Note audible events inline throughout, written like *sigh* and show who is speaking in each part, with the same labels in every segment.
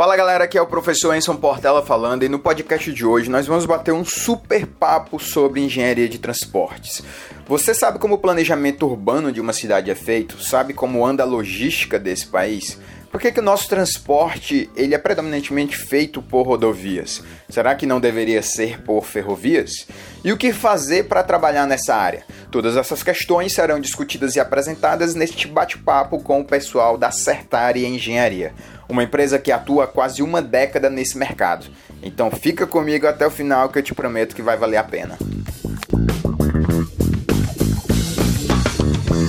Speaker 1: Fala galera, aqui é o professor Enson Portela falando e no podcast de hoje nós vamos bater um super papo sobre engenharia de transportes. Você sabe como o planejamento urbano de uma cidade é feito? Sabe como anda a logística desse país? Por que, que o nosso transporte ele é predominantemente feito por rodovias? Será que não deveria ser por ferrovias? E o que fazer para trabalhar nessa área? Todas essas questões serão discutidas e apresentadas neste bate-papo com o pessoal da Certare Engenharia uma empresa que atua há quase uma década nesse mercado. Então fica comigo até o final que eu te prometo que vai valer a pena.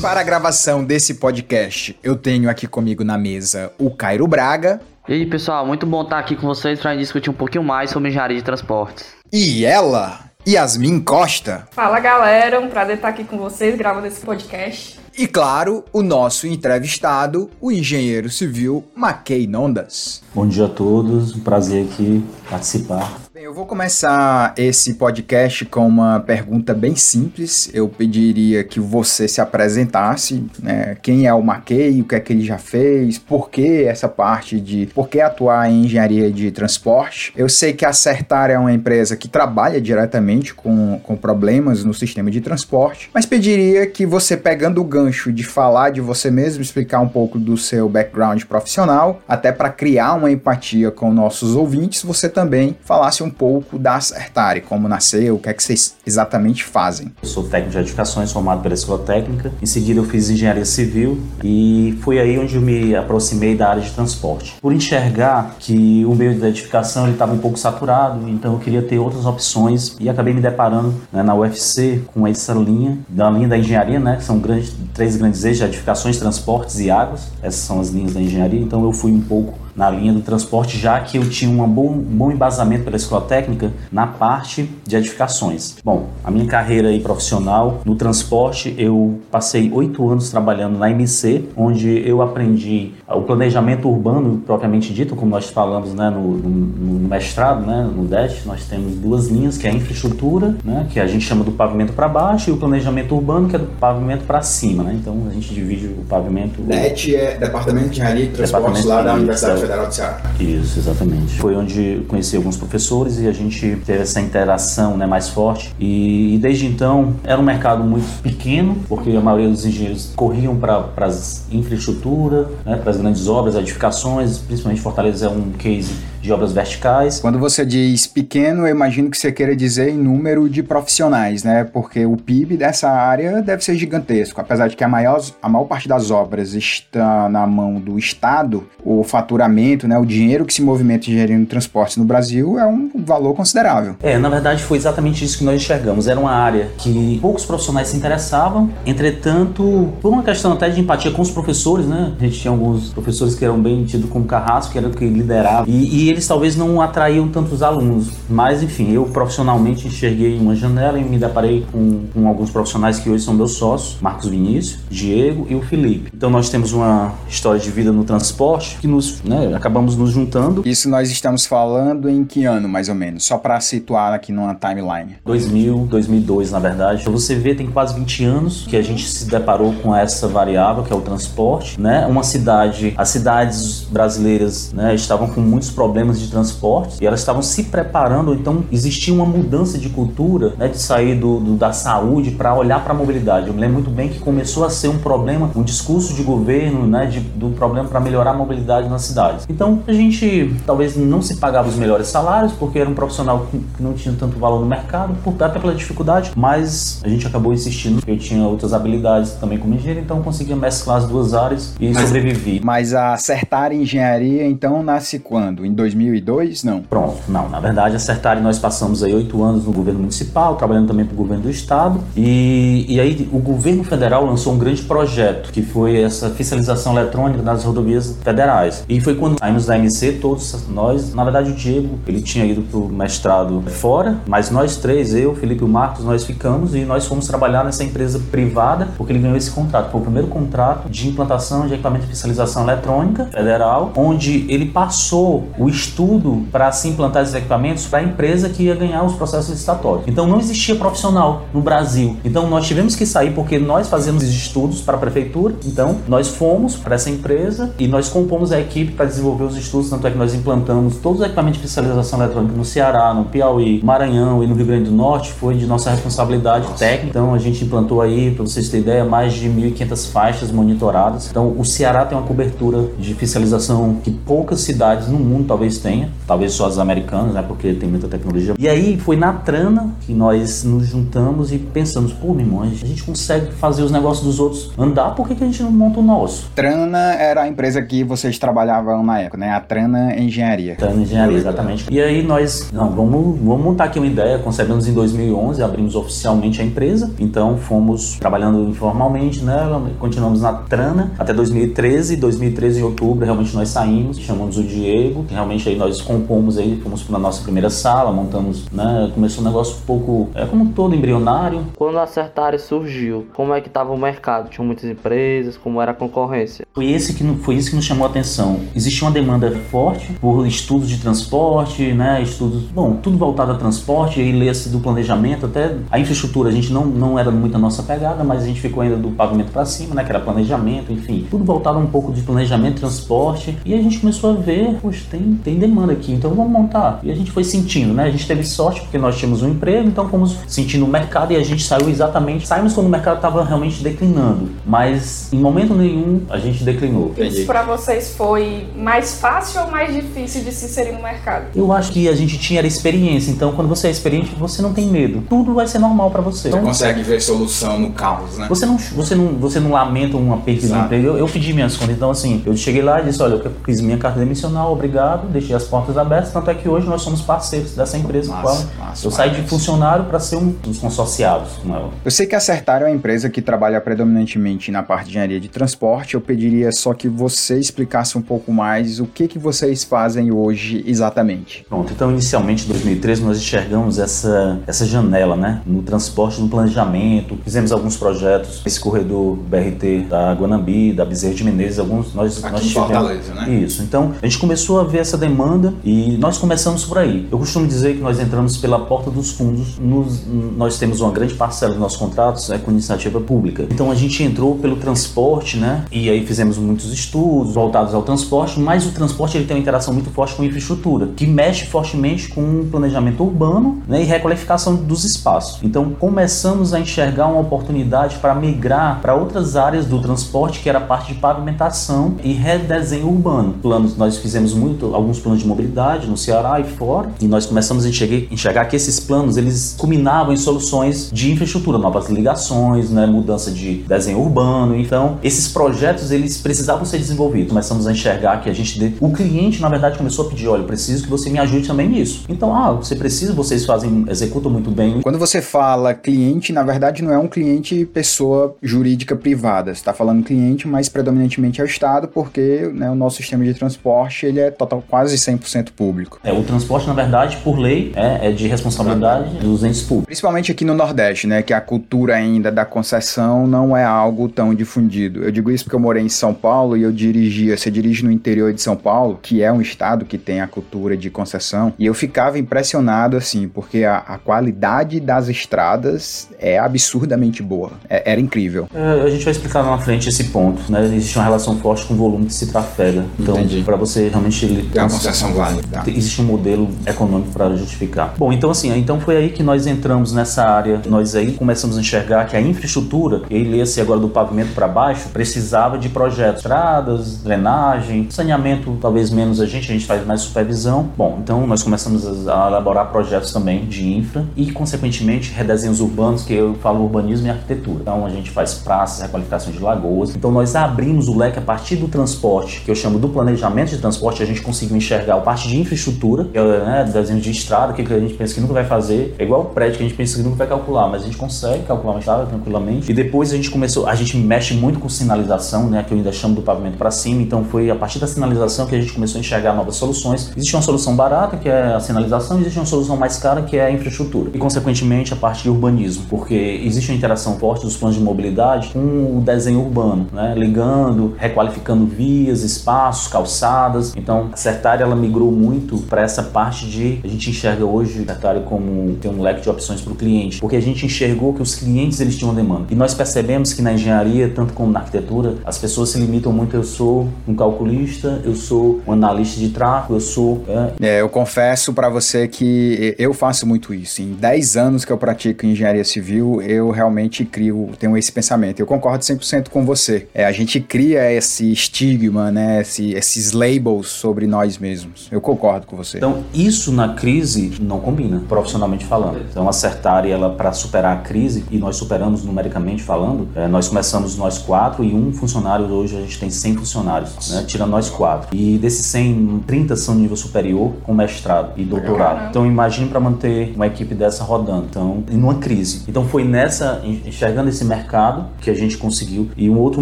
Speaker 1: Para a gravação desse podcast, eu tenho aqui comigo na mesa o Cairo Braga.
Speaker 2: E aí, pessoal, muito bom estar aqui com vocês para discutir um pouquinho mais sobre engenharia de transportes.
Speaker 1: E ela, Yasmin Costa.
Speaker 3: Fala galera, um prazer estar aqui com vocês gravando esse podcast.
Speaker 1: E claro, o nosso entrevistado, o engenheiro civil Mackey Nondas.
Speaker 4: Bom dia a todos, um prazer aqui participar.
Speaker 1: Bem, eu vou começar esse podcast com uma pergunta bem simples. Eu pediria que você se apresentasse, né? Quem é o Mackey, o que é que ele já fez, por que essa parte de por que atuar em engenharia de transporte. Eu sei que a Certar é uma empresa que trabalha diretamente com, com problemas no sistema de transporte, mas pediria que você, pegando o gancho de falar de você mesmo, explicar um pouco do seu background profissional, até para criar uma empatia com nossos ouvintes, você também falasse um pouco da Acertare, como nasceu, o que é que vocês exatamente fazem.
Speaker 4: Eu sou técnico de edificações, formado pela Escola Técnica. Em seguida eu fiz engenharia civil e foi aí onde eu me aproximei da área de transporte. Por enxergar que o meio de edificação estava um pouco saturado, então eu queria ter outras opções e acabei me deparando né, na UFC com essa linha, da linha da engenharia, né, que são grandes, três grandes eixos, edificações, transportes e águas. Essas são as linhas da engenharia, então eu fui um pouco na linha do transporte, já que eu tinha um bom, bom embasamento pela escola técnica na parte de edificações. Bom, a minha carreira aí profissional no transporte, eu passei oito anos trabalhando na MC, onde eu aprendi o planejamento urbano propriamente dito, como nós falamos né, no, no, no mestrado, né, no DET, nós temos duas linhas, que é a infraestrutura, né, que a gente chama do pavimento para baixo, e o planejamento urbano, que é do pavimento para cima. Né? Então a gente divide o pavimento...
Speaker 1: DET é Departamento de Engenharia e Transportes lá da Universidade Federal do Ceará.
Speaker 4: Isso, exatamente. Foi onde conheci alguns professores e a gente teve essa interação né, mais forte. E, e desde então era um mercado muito pequeno, porque a maioria dos engenheiros corriam para as infraestrutura, né, para as grandes obras, edificações, principalmente Fortaleza é um case de obras verticais.
Speaker 1: Quando você diz pequeno, eu imagino que você queira dizer em número de profissionais, né? Porque o PIB dessa área deve ser gigantesco. Apesar de que a maior, a maior parte das obras está na mão do Estado, o faturamento, né, o dinheiro que se movimenta de transportes no Brasil é um valor considerável.
Speaker 4: É, na verdade foi exatamente isso que nós enxergamos. Era uma área que poucos profissionais se interessavam, entretanto, por uma questão até de empatia com os professores, né? A gente tinha alguns professores que eram bem tidos como carrasco, que era o que liderava. E, e eles talvez não atraíam tantos alunos. Mas, enfim, eu profissionalmente enxerguei uma janela e me deparei com, com alguns profissionais que hoje são meus sócios, Marcos Vinícius, Diego e o Felipe. Então nós temos uma história de vida no transporte que nos, né, acabamos nos juntando.
Speaker 1: Isso nós estamos falando em que ano, mais ou menos? Só para situar aqui numa timeline.
Speaker 4: 2000, 2002, na verdade. Você vê, tem quase 20 anos que a gente se deparou com essa variável, que é o transporte, né? Uma cidade, as cidades brasileiras, né, estavam com muitos problemas de transporte e elas estavam se preparando, então existia uma mudança de cultura, né, de sair do, do da saúde para olhar para a mobilidade. Eu me lembro muito bem que começou a ser um problema, um discurso de governo, né, de, do problema para melhorar a mobilidade nas cidades. Então a gente talvez não se pagava os melhores salários porque era um profissional que não tinha tanto valor no mercado, por, até pela dificuldade, mas a gente acabou insistindo. Eu tinha outras habilidades também como engenheiro, então conseguia mesclar as duas áreas e
Speaker 1: mas,
Speaker 4: sobrevivi.
Speaker 1: Mas a Acertar Engenharia então nasce quando? Em 2002? Não.
Speaker 4: Pronto, não. Na verdade, a Acertar nós passamos aí oito anos no governo municipal, trabalhando também para o governo do estado e, e aí o governo federal lançou um grande projeto que foi essa fiscalização eletrônica das rodovias federais. E foi quando saímos da MC, todos nós, na verdade o Diego, ele tinha ido para o mestrado fora, mas nós três, eu, Felipe e o Marcos, nós ficamos e nós fomos trabalhar nessa empresa privada porque ele ganhou esse contrato. Foi o primeiro contrato de implantação de equipamento de fiscalização eletrônica federal, onde ele passou o estudo para se implantar esses equipamentos para a empresa que ia ganhar os processos licitatórios. Então não existia profissional no Brasil. Então nós tivemos que sair porque nós fazíamos estudos para a prefeitura. Então nós fomos para essa empresa e nós compomos a equipe para desenvolver os estudos, tanto é que nós implantamos todos os equipamentos de fiscalização eletrônica no Ceará, no Piauí, Maranhão e no Rio Grande do Norte, foi de nossa responsabilidade nossa. técnica. Então a gente implantou aí, para vocês terem ideia, mais de 1.500 faixas monitoradas. Então o Ceará tem uma cobertura de fiscalização que poucas cidades no mundo talvez tenha, talvez só as americanas, né, porque tem muita tecnologia. E aí foi na Trana que nós nos juntamos e pensamos, pô, irmão, a gente consegue fazer os negócios dos outros andar, por que, que a gente não monta o nosso?
Speaker 5: Trana era a empresa que vocês trabalhavam na época, né? A Trana Engenharia.
Speaker 4: Trana Engenharia, exatamente. E aí nós, não, vamos, vamos montar aqui uma ideia, concebemos em 2011, abrimos oficialmente a empresa, então fomos trabalhando informalmente, né? Continuamos na Trana até 2013, 2013 em outubro realmente nós saímos, chamamos o Diego, que realmente aí nós compomos aí, fomos para nossa primeira sala, montamos, né? Começou um negócio um pouco, é como todo embrionário.
Speaker 2: Quando a Certare surgiu, como é que estava o mercado? Tinham muitas empresas, como era a concorrência?
Speaker 4: Foi esse que foi isso que nos chamou a atenção. Existia uma demanda forte por estudos de transporte, né? Estudos, bom, tudo voltado a transporte, e lê-se do planejamento, até a infraestrutura, a gente não, não era muito a nossa pegada, mas a gente ficou ainda do pavimento para cima, né? Que era planejamento, enfim, tudo voltado um pouco de planejamento, transporte, e a gente começou a ver, poxa, tem, tem demanda aqui, então vamos montar. E a gente foi sentindo, né? A gente teve sorte porque nós tínhamos um emprego, então fomos sentindo o mercado e a gente saiu exatamente, saímos quando o mercado estava realmente declinando, mas em momento nenhum a gente declinou.
Speaker 3: Isso para vocês foi mais fácil ou mais difícil de se inserir no mercado?
Speaker 4: Eu acho que a gente tinha experiência, então quando você é experiente, você não tem medo. Tudo vai ser normal para você.
Speaker 5: Você
Speaker 4: então,
Speaker 5: consegue ver solução no caos, né?
Speaker 4: Você não, você não, você não lamenta uma perda de emprego. Eu, eu pedi minhas contas, então assim, eu cheguei lá e disse, olha, eu fiz minha carta demissional, obrigado, deixei as portas abertas, tanto é que hoje nós somos parceiros dessa empresa. Massa, qual massa, eu saí de funcionário para ser um dos consorciados com ela.
Speaker 5: Eu sei que a Acertar é uma empresa que trabalha predominantemente na parte de engenharia de transporte. Eu pediria só que você explicasse um pouco mais o que, que vocês fazem hoje exatamente.
Speaker 4: Pronto, então inicialmente em 2013 nós enxergamos essa, essa janela né, no transporte, no planejamento. Fizemos alguns projetos, esse corredor BRT da Guanambi, da Bezerra de Menezes, alguns nós,
Speaker 5: Aqui
Speaker 4: nós
Speaker 5: tivemos. Fortaleza, né?
Speaker 4: Isso, então a gente começou a ver essa demanda e nós começamos por aí. Eu costumo dizer que nós entramos pela porta dos fundos. Nos, nós temos uma grande parcela dos nossos contratos é com iniciativa pública. Então a gente entrou pelo transporte, né? E aí fizemos muitos estudos voltados ao transporte, mas o transporte ele tem uma interação muito forte com infraestrutura, que mexe fortemente com o planejamento urbano né, e requalificação dos espaços. Então começamos a enxergar uma oportunidade para migrar para outras áreas do transporte, que era a parte de pavimentação e redesenho urbano. Planos, nós fizemos muito alguns planos de mobilidade no Ceará e fora, e nós começamos a enxergar, enxergar que esses planos eles culminavam em soluções de infraestrutura, novas ligações, né, mudança de desenho urbano. Então, esses projetos eles precisavam ser desenvolvidos. Começamos a enxergar que a gente, o cliente na verdade começou a pedir, olha, preciso que você me ajude também nisso. Então, ah, você precisa, vocês fazem, executam muito bem.
Speaker 5: Quando você fala cliente, na verdade não é um cliente pessoa jurídica privada. Você está falando cliente, mas predominantemente é o Estado, porque né, o nosso sistema de transporte ele é total quase 100% público.
Speaker 4: É, o transporte, na verdade, por lei, é, é de responsabilidade dos entes públicos.
Speaker 5: Principalmente aqui no Nordeste, né, que a cultura ainda da concessão não é algo tão difundido. Eu digo isso porque eu morei em São Paulo e eu dirigia, você dirige no interior de São Paulo, que é um estado que tem a cultura de concessão, e eu ficava impressionado assim, porque a, a qualidade das estradas é absurdamente boa. É, era incrível.
Speaker 4: É, a gente vai explicar lá na frente esse ponto, né? Existe uma relação forte com o volume que se trafega. Então, para você realmente
Speaker 5: tem uma concessão válida. Tá.
Speaker 4: Existe um modelo econômico para justificar. Bom, então assim, então foi aí que nós entramos nessa área. Nós aí começamos a enxergar que a infraestrutura, e lê-se agora do pavimento para baixo, precisava de projetos, estradas, drenagem, saneamento, talvez menos a gente, a gente faz mais supervisão. Bom, então nós começamos a elaborar projetos também de infra e, consequentemente, redesenhos urbanos, que eu falo urbanismo e arquitetura. Então a gente faz praças, requalificação de lagoas. Então nós abrimos o leque a partir do transporte, que eu chamo do planejamento de transporte, a gente conseguiu enxergar a parte de infraestrutura, que é né, desenho de estrada, que a gente pensa que nunca vai fazer, é igual o prédio que a gente pensa que nunca vai calcular, mas a gente consegue calcular uma estrada tranquilamente. E depois a gente começou, a gente mexe muito com sinalização, né, que eu ainda chamo do pavimento para cima, então foi a partir da sinalização que a gente começou a enxergar novas soluções. Existe uma solução barata, que é a sinalização, existe uma solução mais cara, que é a infraestrutura. E, consequentemente, a parte de urbanismo, porque existe uma interação forte dos planos de mobilidade com o desenho urbano, né, ligando, requalificando vias, espaços, calçadas. Então, a Certare, ela migrou muito para essa parte de a gente enxerga hoje a área como tem um leque de opções para o cliente, porque a gente enxergou que os clientes eles tinham demanda. E nós percebemos que na engenharia, tanto como na arquitetura, as pessoas se limitam muito. Eu sou um calculista, eu sou um analista de tráfego, eu sou.
Speaker 1: É, é eu confesso para você que eu faço muito isso. Em 10 anos que eu pratico engenharia civil, eu realmente crio, tenho esse pensamento. Eu concordo 100% com você. É, a gente cria esse estigma, né, esse, esses labels sobre nós mesmos. Eu concordo com você.
Speaker 4: Então, isso na crise não combina, profissionalmente falando. Então, acertar ela para superar a crise, e nós superamos numericamente falando, é, nós começamos nós quatro e um funcionário, hoje a gente tem 100 funcionários, né, tirando nós quatro. E desses 100, 30 são nível superior, com mestrado e doutorado. Então, imagine para manter uma equipe dessa rodando, então, em uma crise. Então, foi nessa, enxergando esse mercado, que a gente conseguiu. E um outro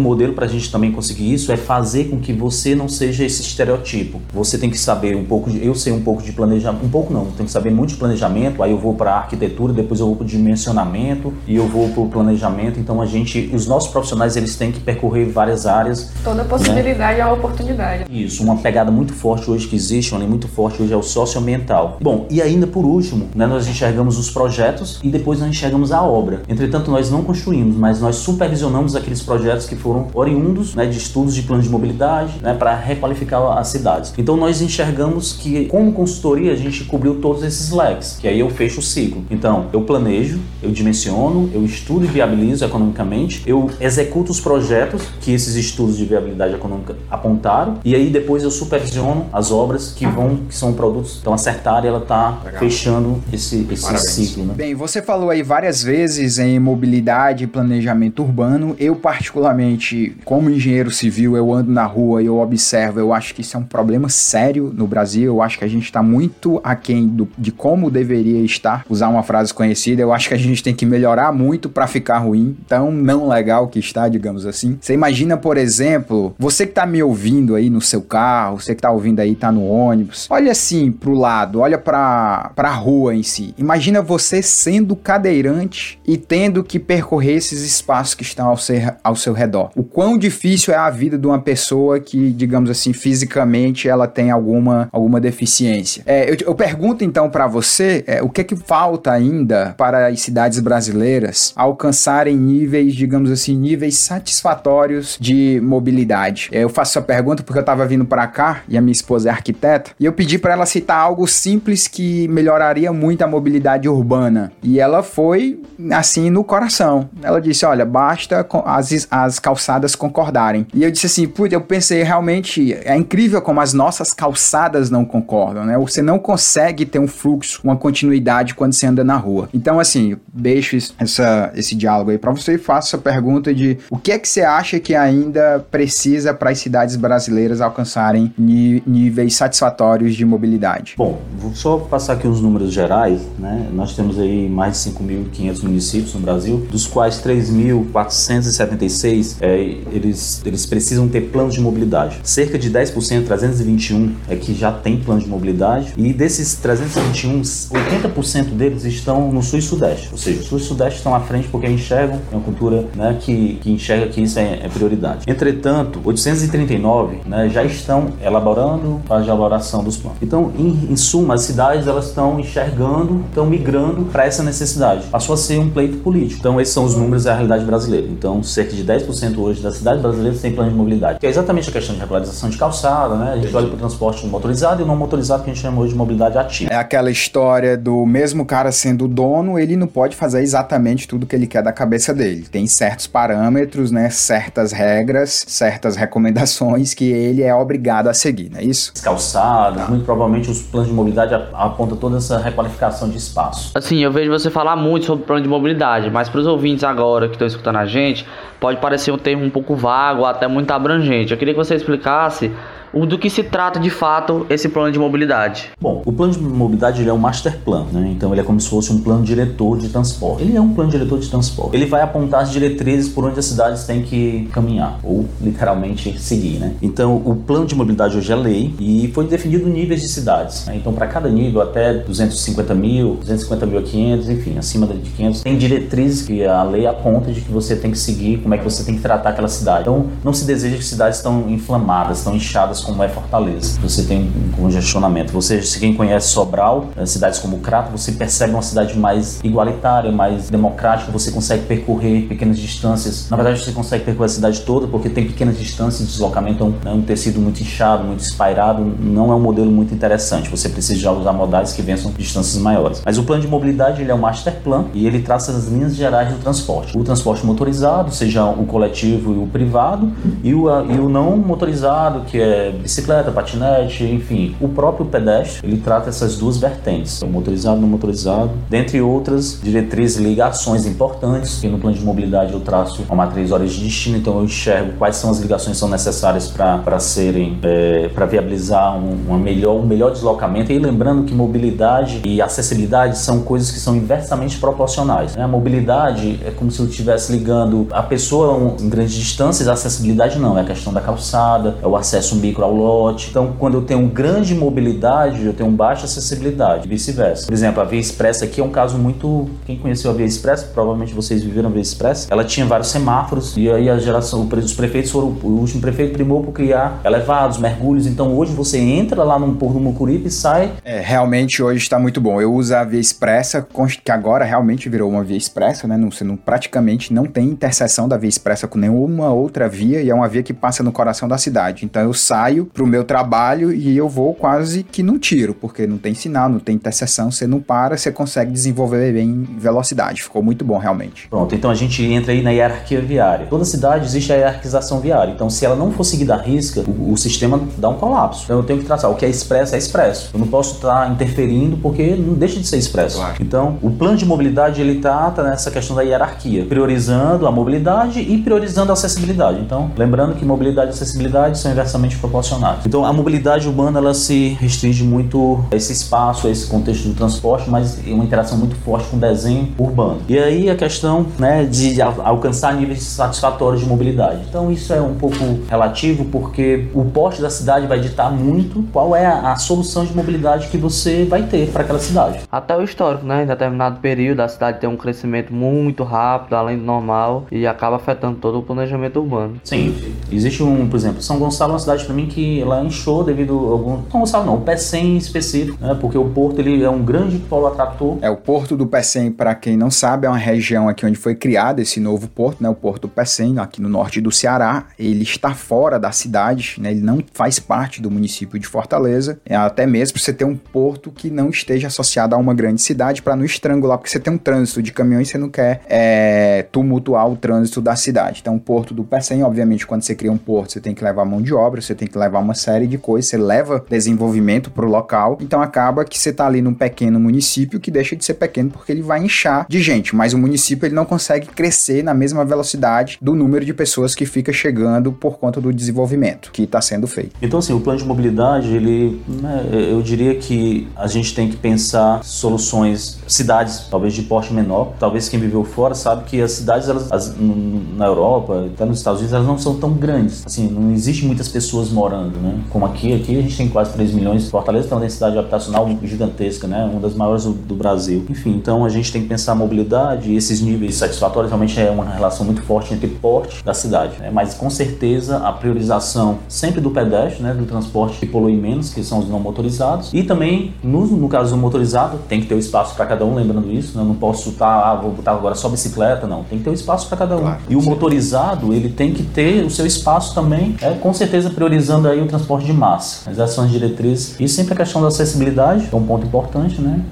Speaker 4: modelo para a gente também conseguir isso é fazer com que você não seja esse estereotipo. Você tem que saber um pouco de, eu sei um pouco de planejamento, um pouco não, tem que saber muito de planejamento, aí eu vou para arquitetura, depois eu vou para dimensionamento e eu vou para o planejamento. Então a gente, os nossos profissionais, eles têm que percorrer várias áreas.
Speaker 3: Toda possibilidade né? é uma oportunidade.
Speaker 4: Isso, uma pegada muito forte hoje que existe, uma linha muito forte hoje é o socioambiental. Bom, e ainda por último, né, nós enxergamos os projetos e depois nós enxergamos a obra. Entretanto, nós não construímos, mas nós supervisionamos aqueles projetos que foram oriundos né, de estudos de plano de mobilidade né, para requalificar as cidades. Então nós enxergamos que, como consultoria, a gente cobriu todos esses leques, que aí eu fecho o ciclo. Então, eu planejo, eu dimensiono, eu estudo e viabilizo economicamente, eu executo os projetos que esses estudos de viabilidade econômica apontaram, e aí depois eu supervisiono as obras que vão, que são produtos, então acertar e ela está fechando esse, esse ciclo. Né?
Speaker 1: Bem, você falou aí várias vezes em mobilidade e planejamento urbano. Eu, particularmente, como engenheiro civil, eu ando na rua e eu observo, eu acho que isso é um problema sério no Brasil. Eu acho que a gente está muito aquém do, de como deveria estar. Usar uma frase conhecida, eu acho que a gente tem que melhorar muito para ficar ruim. Tão não legal que está, digamos assim. Você imagina, por exemplo, você que está me ouvindo aí no seu carro, você que está ouvindo aí, tá no ônibus. Olha assim pro lado, olha para a rua em si. Imagina você sendo cadeirante e tendo que percorrer esses espaços que estão ao seu, ao seu redor. O quão difícil é a vida de uma pessoa que, digamos assim, fisicamente ela tem alguma, alguma deficiência. É, eu, eu, pergunto então para você é, o que é que falta ainda para as cidades brasileiras alcançarem níveis, digamos assim, níveis satisfatórios de mobilidade. É, eu faço essa pergunta porque eu estava vindo para cá e a minha esposa é arquiteta e eu pedi para ela citar algo simples que melhoraria muito a mobilidade urbana e ela foi assim no coração. Ela disse: Olha, basta as, as calçadas concordarem. E eu disse assim: Putz, eu pensei realmente é incrível como as nossas calçadas não concordam, né? Você não consegue ter um fluxo, uma continuidade quando você anda na rua. Então, assim, deixo essa, esse diálogo aí para você e faço a pergunta de o que é que você acha que ainda precisa para as cidades brasileiras alcançarem níveis satisfatórios de mobilidade?
Speaker 4: Bom, vou só passar aqui os números gerais, né? Nós temos aí mais de 5.500 municípios no Brasil, dos quais 3.476 é, eles, eles precisam ter planos de mobilidade. Cerca de 10%, 321, é que já tem plano de mobilidade, e desses 321, 80% deles estão no sul e sudeste, ou seja, sul e sudeste estão à frente porque enxergam, é uma cultura né, que, que enxerga que isso é, é prioridade. Entretanto, 839 né, já estão elaborando a elaboração dos planos. Então, em, em suma, as cidades elas estão enxergando, estão migrando para essa necessidade. Passou a ser um pleito político. Então, esses são os números da realidade brasileira. Então, cerca de 10% hoje das cidades brasileiras têm plano de mobilidade, que é exatamente a questão de regularização de calçada, né? A gente olha para o transporte motorizado e não motorizado, que a gente chama hoje de mobilidade ativa.
Speaker 1: É aquela história do mesmo cara sendo dono, ele não pode fazer exatamente tudo que ele quer da cabeça dele. Tem certos parâmetros, né? Certas regras, certas recomendações que ele é obrigado a seguir, não é isso?
Speaker 4: Calçadas, muito provavelmente os planos de mobilidade apontam toda essa requalificação de espaço.
Speaker 2: Assim, eu vejo você falar muito sobre plano de mobilidade, mas para os ouvintes agora que estão escutando a gente, pode parecer um termo um pouco vago, até muito abrangente. Eu queria que você explicasse o do que se trata de fato esse plano de mobilidade?
Speaker 4: Bom, o plano de mobilidade é um master plan, né? Então ele é como se fosse um plano diretor de transporte. Ele é um plano diretor de transporte. Ele vai apontar as diretrizes por onde as cidades têm que caminhar ou literalmente seguir, né? Então o plano de mobilidade hoje é lei e foi definido níveis de cidades. Né? Então para cada nível até 250 mil, 250 mil a 500, enfim, acima de 500 tem diretrizes que a lei aponta de que você tem que seguir, como é que você tem que tratar aquela cidade. Então não se deseja que cidades estão inflamadas, estão inchadas congestionadas como é Fortaleza. Você tem um congestionamento. Você, se quem conhece Sobral, eh, cidades como Crato, você percebe uma cidade mais igualitária, mais democrática, você consegue percorrer pequenas distâncias. Na verdade, você consegue percorrer a cidade toda porque tem pequenas distâncias de deslocamento, então, é um tecido muito inchado, muito espairado, não é um modelo muito interessante. Você precisa já usar modais que vençam distâncias maiores. Mas o plano de mobilidade ele é um master plan e ele traça as linhas gerais do transporte. O transporte motorizado, seja o coletivo e o privado, e o, e o não motorizado, que é bicicleta, patinete, enfim. O próprio pedestre, ele trata essas duas vertentes, o motorizado não motorizado, dentre outras diretrizes e ligações importantes, que no plano de mobilidade eu traço uma matriz horas de destino, então eu enxergo quais são as ligações que são necessárias para serem, é, para viabilizar um, melhor, um melhor deslocamento. E lembrando que mobilidade e acessibilidade são coisas que são inversamente proporcionais. Né? A mobilidade é como se eu estivesse ligando a pessoa em grandes distâncias, a acessibilidade não, é a questão da calçada, é o acesso micro ao lote. Então, quando eu tenho grande mobilidade, eu tenho baixa acessibilidade, vice-versa. Por exemplo, a Via Expressa aqui é um caso muito. Quem conheceu a Via Expressa, provavelmente vocês viveram a Via Expressa, ela tinha vários semáforos e aí a geração, os prefeitos foram, o último prefeito primou por criar elevados, mergulhos. Então, hoje você entra lá no Porto do Mucuripe e sai.
Speaker 1: É, realmente hoje está muito bom. Eu uso a Via Expressa, que agora realmente virou uma Via Expressa, né? Você não, praticamente não tem interseção da Via Expressa com nenhuma outra via e é uma via que passa no coração da cidade. Então eu saio pro meu trabalho e eu vou quase que no tiro, porque não tem sinal, não tem interseção, você não para, você consegue desenvolver bem velocidade. Ficou muito bom realmente.
Speaker 4: Pronto, então a gente entra aí na hierarquia viária. Toda cidade existe a hierarquização viária. Então se ela não for seguida à risca, o, o sistema dá um colapso. Então eu tenho que traçar o que é expresso é expresso. Eu não posso estar tá interferindo porque não deixa de ser expresso. Claro. Então o plano de mobilidade ele trata nessa questão da hierarquia, priorizando a mobilidade e priorizando a acessibilidade. Então, lembrando que mobilidade e acessibilidade são inversamente proporcionais. Então, a mobilidade urbana ela se restringe muito a esse espaço, a esse contexto do transporte, mas é uma interação muito forte com o desenho urbano. E aí a questão né, de alcançar níveis satisfatórios de mobilidade. Então, isso é um pouco relativo porque o porte da cidade vai ditar muito qual é a, a solução de mobilidade que você vai ter para aquela cidade.
Speaker 2: Até o histórico, né? Em determinado período, a cidade tem um crescimento muito rápido, além do normal, e acaba afetando todo o planejamento urbano.
Speaker 4: Sim. Existe um, por exemplo, São Gonçalo é uma cidade para mim que ela inchou devido a algum. São Gonçalo não, o Pecém em específico, né? Porque o porto ele é um grande polo atrator.
Speaker 1: É, o porto do Pecém, para quem não sabe, é uma região aqui onde foi criado esse novo porto, né? O porto do Pecém, aqui no norte do Ceará. Ele está fora da cidade, né? Ele não faz parte do município de Fortaleza. É até mesmo você ter um porto que não esteja associado a uma grande cidade para não estrangular, porque você tem um trânsito de caminhões, você não quer é, tumultuar o trânsito da cidade. Então, o porto do Pecém, obviamente, quando você cria um porto, você tem que levar mão de obra, você tem levar uma série de coisas, você leva desenvolvimento para o local. Então, acaba que você está ali num pequeno município que deixa de ser pequeno porque ele vai inchar de gente, mas o município ele não consegue crescer na mesma velocidade do número de pessoas que fica chegando por conta do desenvolvimento que está sendo feito.
Speaker 4: Então, assim, o plano de mobilidade, ele, né, eu diria que a gente tem que pensar soluções, cidades talvez de porte menor, talvez quem viveu fora sabe que as cidades elas, as, na Europa, até nos Estados Unidos, elas não são tão grandes. Assim, não existe muitas pessoas morando, né? Como aqui, aqui a gente tem quase 3 milhões. Fortaleza tem uma densidade habitacional gigantesca, né? Uma das maiores do, do Brasil. Enfim, então a gente tem que pensar a mobilidade e esses níveis satisfatórios realmente é uma relação muito forte entre porte da cidade, né? Mas com certeza a priorização sempre do pedestre, né? Do transporte que polui menos, que são os não motorizados. E também, no, no caso do motorizado, tem que ter o espaço para cada um, lembrando isso, né? Eu não posso estar, ah, vou botar agora só bicicleta, não. Tem que ter o espaço para cada um. Claro, e o motorizado, ele tem que ter o seu espaço também, é, com certeza priorizando aí o transporte de massa. As ações diretrizes. E sempre a questão da acessibilidade, que é um ponto importante, né?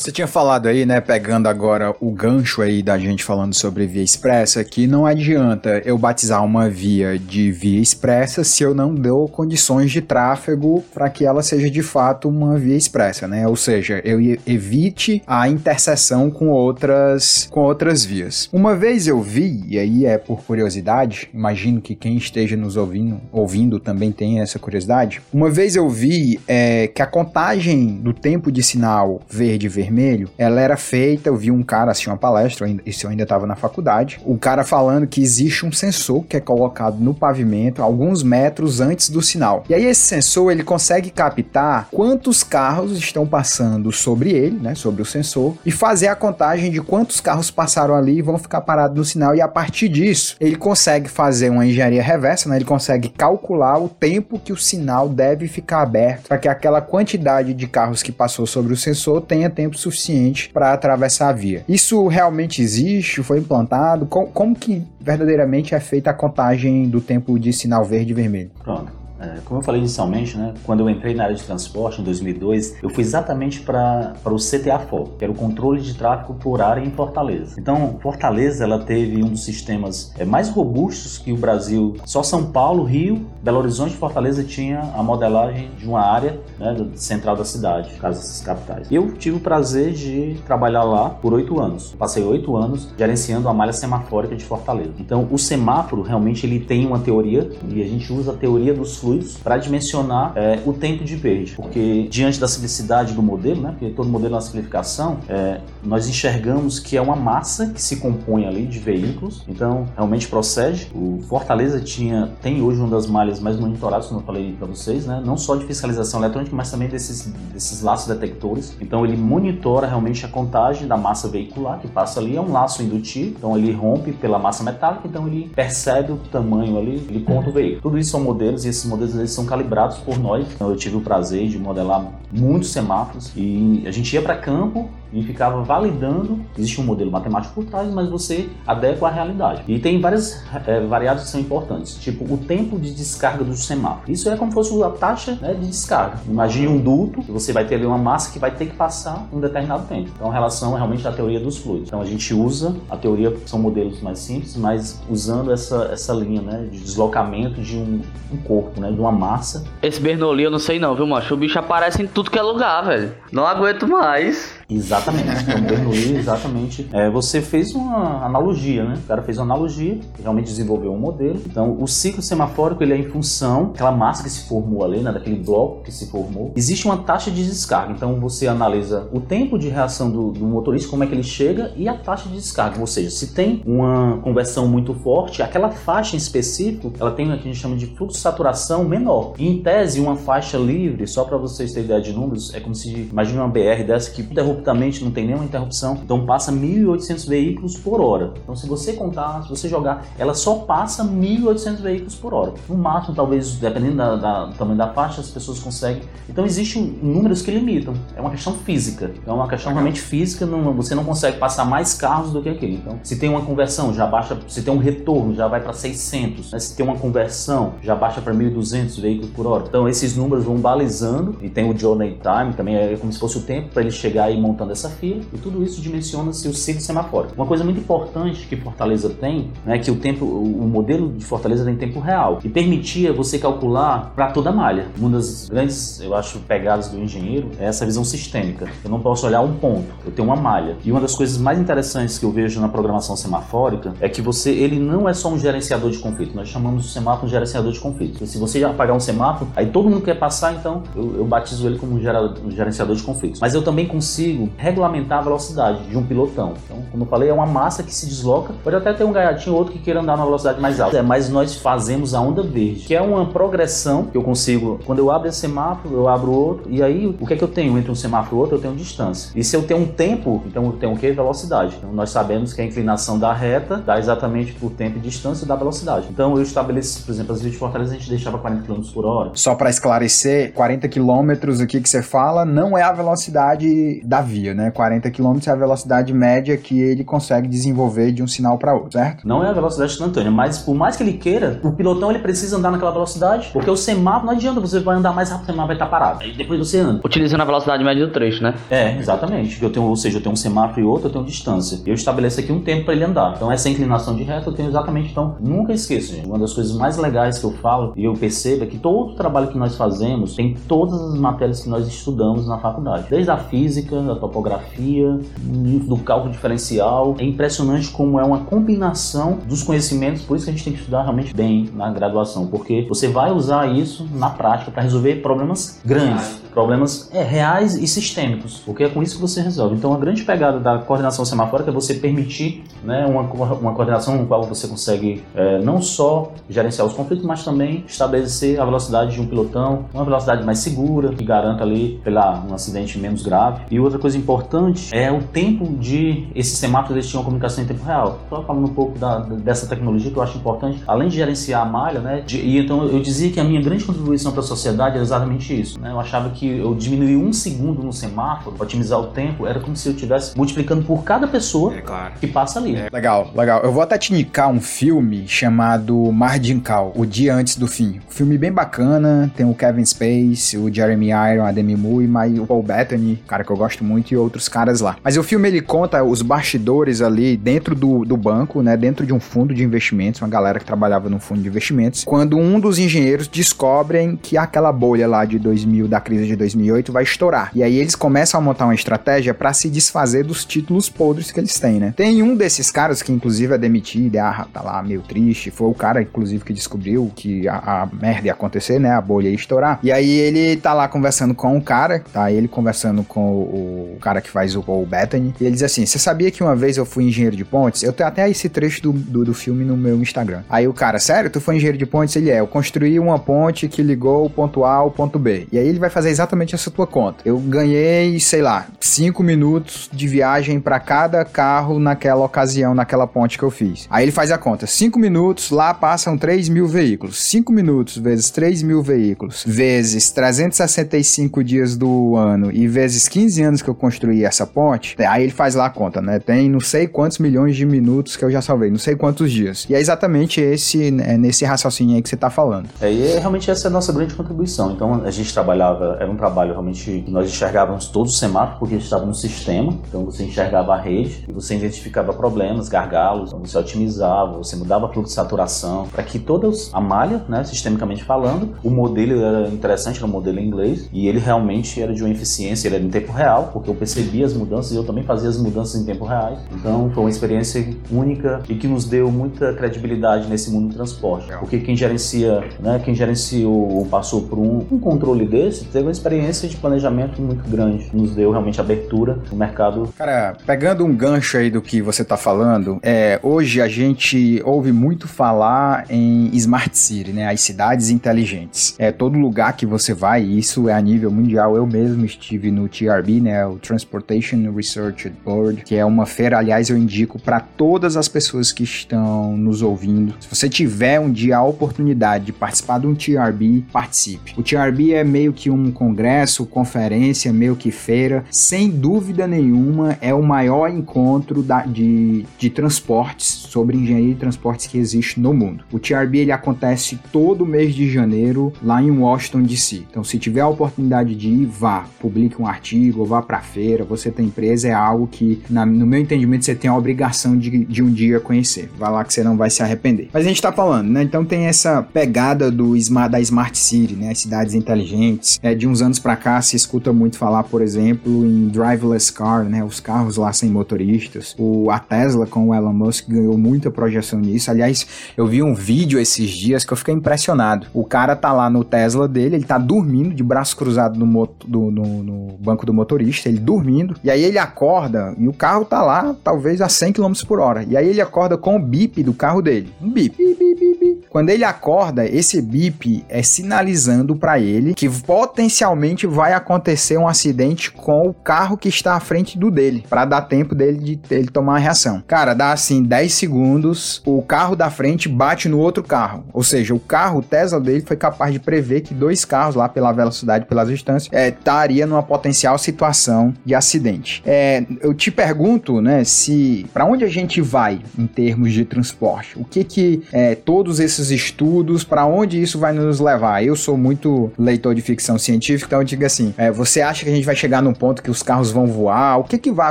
Speaker 1: Você tinha falado aí, né, pegando agora o gancho aí da gente falando sobre via expressa, que não adianta eu batizar uma via de via expressa se eu não dou condições de tráfego para que ela seja de fato uma via expressa, né? Ou seja, eu evite a interseção com outras com outras vias. Uma vez eu vi, e aí é por curiosidade, imagino que quem esteja nos ouvindo, ouvindo também tenha essa curiosidade. Uma vez eu vi é, que a contagem do tempo de sinal verde vermelho, ela era feita, eu vi um cara assistir uma palestra, isso eu ainda estava na faculdade, o cara falando que existe um sensor que é colocado no pavimento alguns metros antes do sinal. E aí esse sensor, ele consegue captar quantos carros estão passando sobre ele, né, sobre o sensor, e fazer a contagem de quantos carros passaram ali e vão ficar parados no sinal e a partir disso, ele consegue fazer uma engenharia reversa, né? Ele consegue calcular o tempo que o sinal deve ficar aberto para que aquela quantidade de carros que passou sobre o sensor tenha tempo suficiente para atravessar a via. Isso realmente existe? Foi implantado? Como, como que verdadeiramente é feita a contagem do tempo de sinal verde e vermelho?
Speaker 4: Pronto. É, como eu falei inicialmente, né, quando eu entrei na área de transporte em 2002, eu fui exatamente para o CTA-FOR, que era o controle de tráfego por área em Fortaleza. Então, Fortaleza ela teve um dos sistemas é, mais robustos que o Brasil. Só São Paulo, Rio, Belo Horizonte e Fortaleza tinha a modelagem de uma área né, central da cidade, caso essas capitais. Eu tive o prazer de trabalhar lá por oito anos. Passei oito anos gerenciando a malha semafórica de Fortaleza. Então, o semáforo realmente ele tem uma teoria e a gente usa a teoria dos fluxos fluidos para dimensionar é, o tempo de verde, porque diante da simplicidade do modelo, né, porque todo modelo é uma simplificação, é, nós enxergamos que é uma massa que se compõe ali de veículos, então realmente procede. O Fortaleza tinha, tem hoje uma das malhas mais monitoradas, como eu falei para vocês, né, não só de fiscalização eletrônica, mas também desses, desses laços detectores. Então ele monitora realmente a contagem da massa veicular que passa ali, é um laço indutivo, então ele rompe pela massa metálica, então ele percebe o tamanho ali, ele conta o veículo. Tudo isso são modelos e esses modelos modelos eles são calibrados por nós. Então eu tive o prazer de modelar muitos semáforos e a gente ia para campo e ficava validando. Existe um modelo matemático por trás, mas você adequa à realidade. E tem várias é, variáveis que são importantes, tipo o tempo de descarga do semáforo. Isso é como se fosse a taxa né, de descarga. Imagine um duto, você vai ter ali uma massa que vai ter que passar um determinado tempo. Então a relação é realmente da teoria dos fluidos. Então a gente usa a teoria, são modelos mais simples, mas usando essa, essa linha né, de deslocamento de um, um corpo, né, de uma massa.
Speaker 2: Esse Bernoulli eu não sei não, viu, macho? O bicho aparece em tudo que é lugar, velho. Não aguento mais.
Speaker 4: Exatamente. Então, Bernoulli, exatamente. É, você fez uma analogia, né? O cara fez uma analogia, realmente desenvolveu um modelo. Então, o ciclo semafórico ele é em função daquela massa que se formou ali, né? Daquele bloco que se formou. Existe uma taxa de descarga. Então, você analisa o tempo de reação do, do motorista, como é que ele chega e a taxa de descarga. Ou seja, se tem uma conversão muito forte, aquela faixa em específico, ela tem o que a gente chama de fluxo de saturação menor. E, em tese, uma faixa livre, só para vocês terem ideia de números, é como se imagine uma BR dessa que interrompe ininterruptamente, não tem nenhuma interrupção. Então passa 1.800 veículos por hora. Então se você contar, se você jogar, ela só passa 1.800 veículos por hora. No máximo, talvez, dependendo da, da, do tamanho da faixa, as pessoas conseguem. Então existem números que limitam. É uma questão física. É uma questão realmente física. Não, você não consegue passar mais carros do que aquele. Então, se tem uma conversão, já baixa. Se tem um retorno, já vai para 600. Né? Se tem uma conversão, já baixa para 1.200 veículos por hora. Então esses números vão balizando. E tem o journey time também, é como se fosse o tempo para ele chegar e montando essa fila, e tudo isso dimensiona-se o ciclo semafórico. Uma coisa muito importante que Fortaleza tem, né, que o tempo, o modelo de Fortaleza tem tempo real, e permitia você calcular para toda a malha. Uma das grandes, eu acho, pegadas do engenheiro é essa visão sistêmica. Eu não posso olhar um ponto, eu tenho uma malha. E uma das coisas mais interessantes que eu vejo na programação semafórica é que você, ele não é só um gerenciador de conflito, nós chamamos o semáforo de gerenciador de conflito. Se você apagar um semáforo, aí todo mundo quer passar, então eu, eu batizo ele como um gerenciador de conflitos. Mas eu também consigo consigo regulamentar a velocidade de um pilotão. Então, como eu falei, é uma massa que se desloca. Pode até ter um gaiatinho ou outro que queira andar numa velocidade mais alta. É, mas nós fazemos a onda verde, que é uma progressão que eu consigo. Quando eu abro esse semáforo, eu abro outro. E aí, o que é que eu tenho entre um semáforo e outro? Eu tenho distância. E se eu tenho um tempo, então eu tenho o que? Velocidade. Então, nós sabemos que a inclinação da reta dá exatamente por tempo e distância da velocidade. Então, eu estabeleci, por exemplo, as vias de Fortaleza a gente deixava 40 km por hora.
Speaker 1: Só para esclarecer, 40 km aqui que você fala não é a velocidade da via, né? 40 km é a velocidade média que ele consegue desenvolver de um sinal para outro, certo?
Speaker 4: Não é a velocidade instantânea, mas por mais que ele queira, o pilotão ele precisa andar naquela velocidade, porque o semáforo não adianta, você vai andar mais rápido, o semáforo vai estar parado. Aí depois você anda.
Speaker 2: Utilizando a velocidade média do trecho, né?
Speaker 4: É, exatamente. Eu tenho, ou seja, eu tenho um semáforo e outro, eu tenho distância. Eu estabeleço aqui um tempo para ele andar. Então essa inclinação de reta eu tenho exatamente. Então nunca esqueça, gente. Uma das coisas mais legais que eu falo e eu percebo é que todo o trabalho que nós fazemos tem todas as matérias que nós estudamos na faculdade, desde a física, a topografia, do cálculo diferencial. É impressionante como é uma combinação dos conhecimentos, por isso que a gente tem que estudar realmente bem na graduação, porque você vai usar isso na prática para resolver problemas grandes. problemas é, reais e sistêmicos, porque é com isso que você resolve. Então, a grande pegada da coordenação semafórica é você permitir né, uma, uma coordenação no qual você consegue é, não só gerenciar os conflitos, mas também estabelecer a velocidade de um pilotão, uma velocidade mais segura, que garanta ali pela, um acidente menos grave. E outra coisa importante é o tempo de esses semáforos eles tinham comunicação em tempo real. Estou falando um pouco da, dessa tecnologia que eu acho importante, além de gerenciar a malha, né? De, e então eu dizia que a minha grande contribuição para a sociedade era exatamente isso. Né? Eu achava que eu diminuir um segundo no semáforo, otimizar o tempo, era como se eu estivesse multiplicando por cada pessoa é, claro. que passa ali. É.
Speaker 1: Legal, legal. Eu vou até te indicar um filme chamado Margin O Dia Antes do Fim. Um filme bem bacana, tem o Kevin Space, o Jeremy Iron, a Demi Moore, o Paul Bettany, cara que eu gosto muito, e outros caras lá. Mas o filme ele conta os bastidores ali dentro do, do banco, né, dentro de um fundo de investimentos, uma galera que trabalhava no fundo de investimentos, quando um dos engenheiros descobrem que aquela bolha lá de 2000, da crise de 2008, vai estourar. E aí eles começam a montar uma estratégia para se desfazer dos títulos podres que eles têm, né? Tem um desses caras que inclusive é demitido, ah, tá lá meio triste, foi o cara inclusive que descobriu que a, a merda ia acontecer, né? A bolha ia estourar. E aí ele tá lá conversando com um cara, tá? Ele conversando com o, o cara que faz o Paul Bethany, e ele diz assim: Você sabia que uma vez eu fui engenheiro de pontes? Eu tenho até esse trecho do, do, do filme no meu Instagram. Aí o cara, sério, tu foi engenheiro de pontes? Ele é, eu construí uma ponte que ligou o ponto A ao ponto B. E aí ele vai fazer exatamente essa tua conta. Eu ganhei, sei lá, 5 minutos de viagem para cada carro naquela ocasião, naquela ponte que eu fiz. Aí ele faz a conta: 5 minutos, lá passam 3 mil veículos. 5 minutos vezes 3 mil veículos, vezes 365 dias do ano e vezes 15 anos que eu construí essa ponte. Aí ele faz lá a conta, né? Tem não sei quantos milhões de minutos que eu já salvei, não sei quantos dias. E é exatamente esse, né, nesse raciocínio aí que você tá falando.
Speaker 4: É, e é, realmente essa é a nossa grande contribuição. Então a gente trabalhava, era um trabalho realmente nós enxergávamos todos os semáforos porque estava no sistema. Então você enxergava a rede você identificava problemas, gargalos, você otimizava, você mudava fluxo de saturação para que toda a malha, né, sistemicamente falando, o modelo era interessante, era um modelo em inglês e ele realmente era de uma eficiência, ele era em tempo real, porque eu percebia as mudanças e eu também fazia as mudanças em tempo real. Então foi uma experiência única e que nos deu muita credibilidade nesse mundo do transporte. Porque quem gerencia, né, quem gerenciou ou passou por um, um controle desse, teve uma experiência de planejamento muito grande. Nos deu realmente abertura no mercado.
Speaker 1: Cara, pegando um gancho aí do que você está falando, é, hoje a gente ouve muito falar em Smart City, né? As cidades inteligentes. É todo lugar que você vai, isso é a nível mundial. Eu mesmo estive no TRB, né? O Transportation Research Board, que é uma feira, aliás, eu indico para todas as pessoas que estão nos ouvindo. Se você tiver um dia a oportunidade de participar de um TRB, participe. O TRB é meio que um congresso, conferência, meio que feira. Sem dúvida nenhuma, é o maior encontro da, de, de transportes, sobre engenharia de transportes que existe no mundo. O TRB ele acontece todo mês de janeiro lá em Washington DC. Então, se tiver a oportunidade de ir, vá, publique um artigo, vá para feira. Você tem empresa, é algo que, na, no meu entendimento, você tem a obrigação de, de um dia conhecer. Vá lá que você não vai se arrepender. Mas a gente está falando, né? Então tem essa pegada do da Smart City, né? Cidades inteligentes. É, de uns anos para cá se escuta muito falar, por exemplo, em driverless car, né? Os carros lá sem motoristas. O, a Tesla com o Elon Musk ganhou muita projeção nisso. Aliás, eu vi um vídeo esses dias que eu fiquei impressionado. O cara tá lá no Tesla dele, ele tá dormindo de braço cruzado no, do, no, no banco do motorista, ele dormindo. E aí ele acorda e o carro tá lá, talvez a 100 km por hora. E aí ele acorda com o bip do carro dele. Um bip. bip, bip, bip. Quando ele acorda, esse bip é sinalizando para ele que potencialmente vai acontecer um acidente com o carro que está à frente do dele, para dar tempo dele de ele tomar a reação. Cara, dá assim 10 segundos, o carro da frente bate no outro carro. Ou seja, o carro, o Tesla dele foi capaz de prever que dois carros lá pela velocidade, pelas distâncias, é, estaria numa potencial situação de acidente. É, eu te pergunto, né, se para onde a gente vai em termos de transporte? O que que é, todos esses estudos, para onde isso vai nos levar? Eu sou muito leitor de ficção científica, então eu digo assim, é, você acha que a gente vai chegar num ponto que os carros vão voar? O que que vai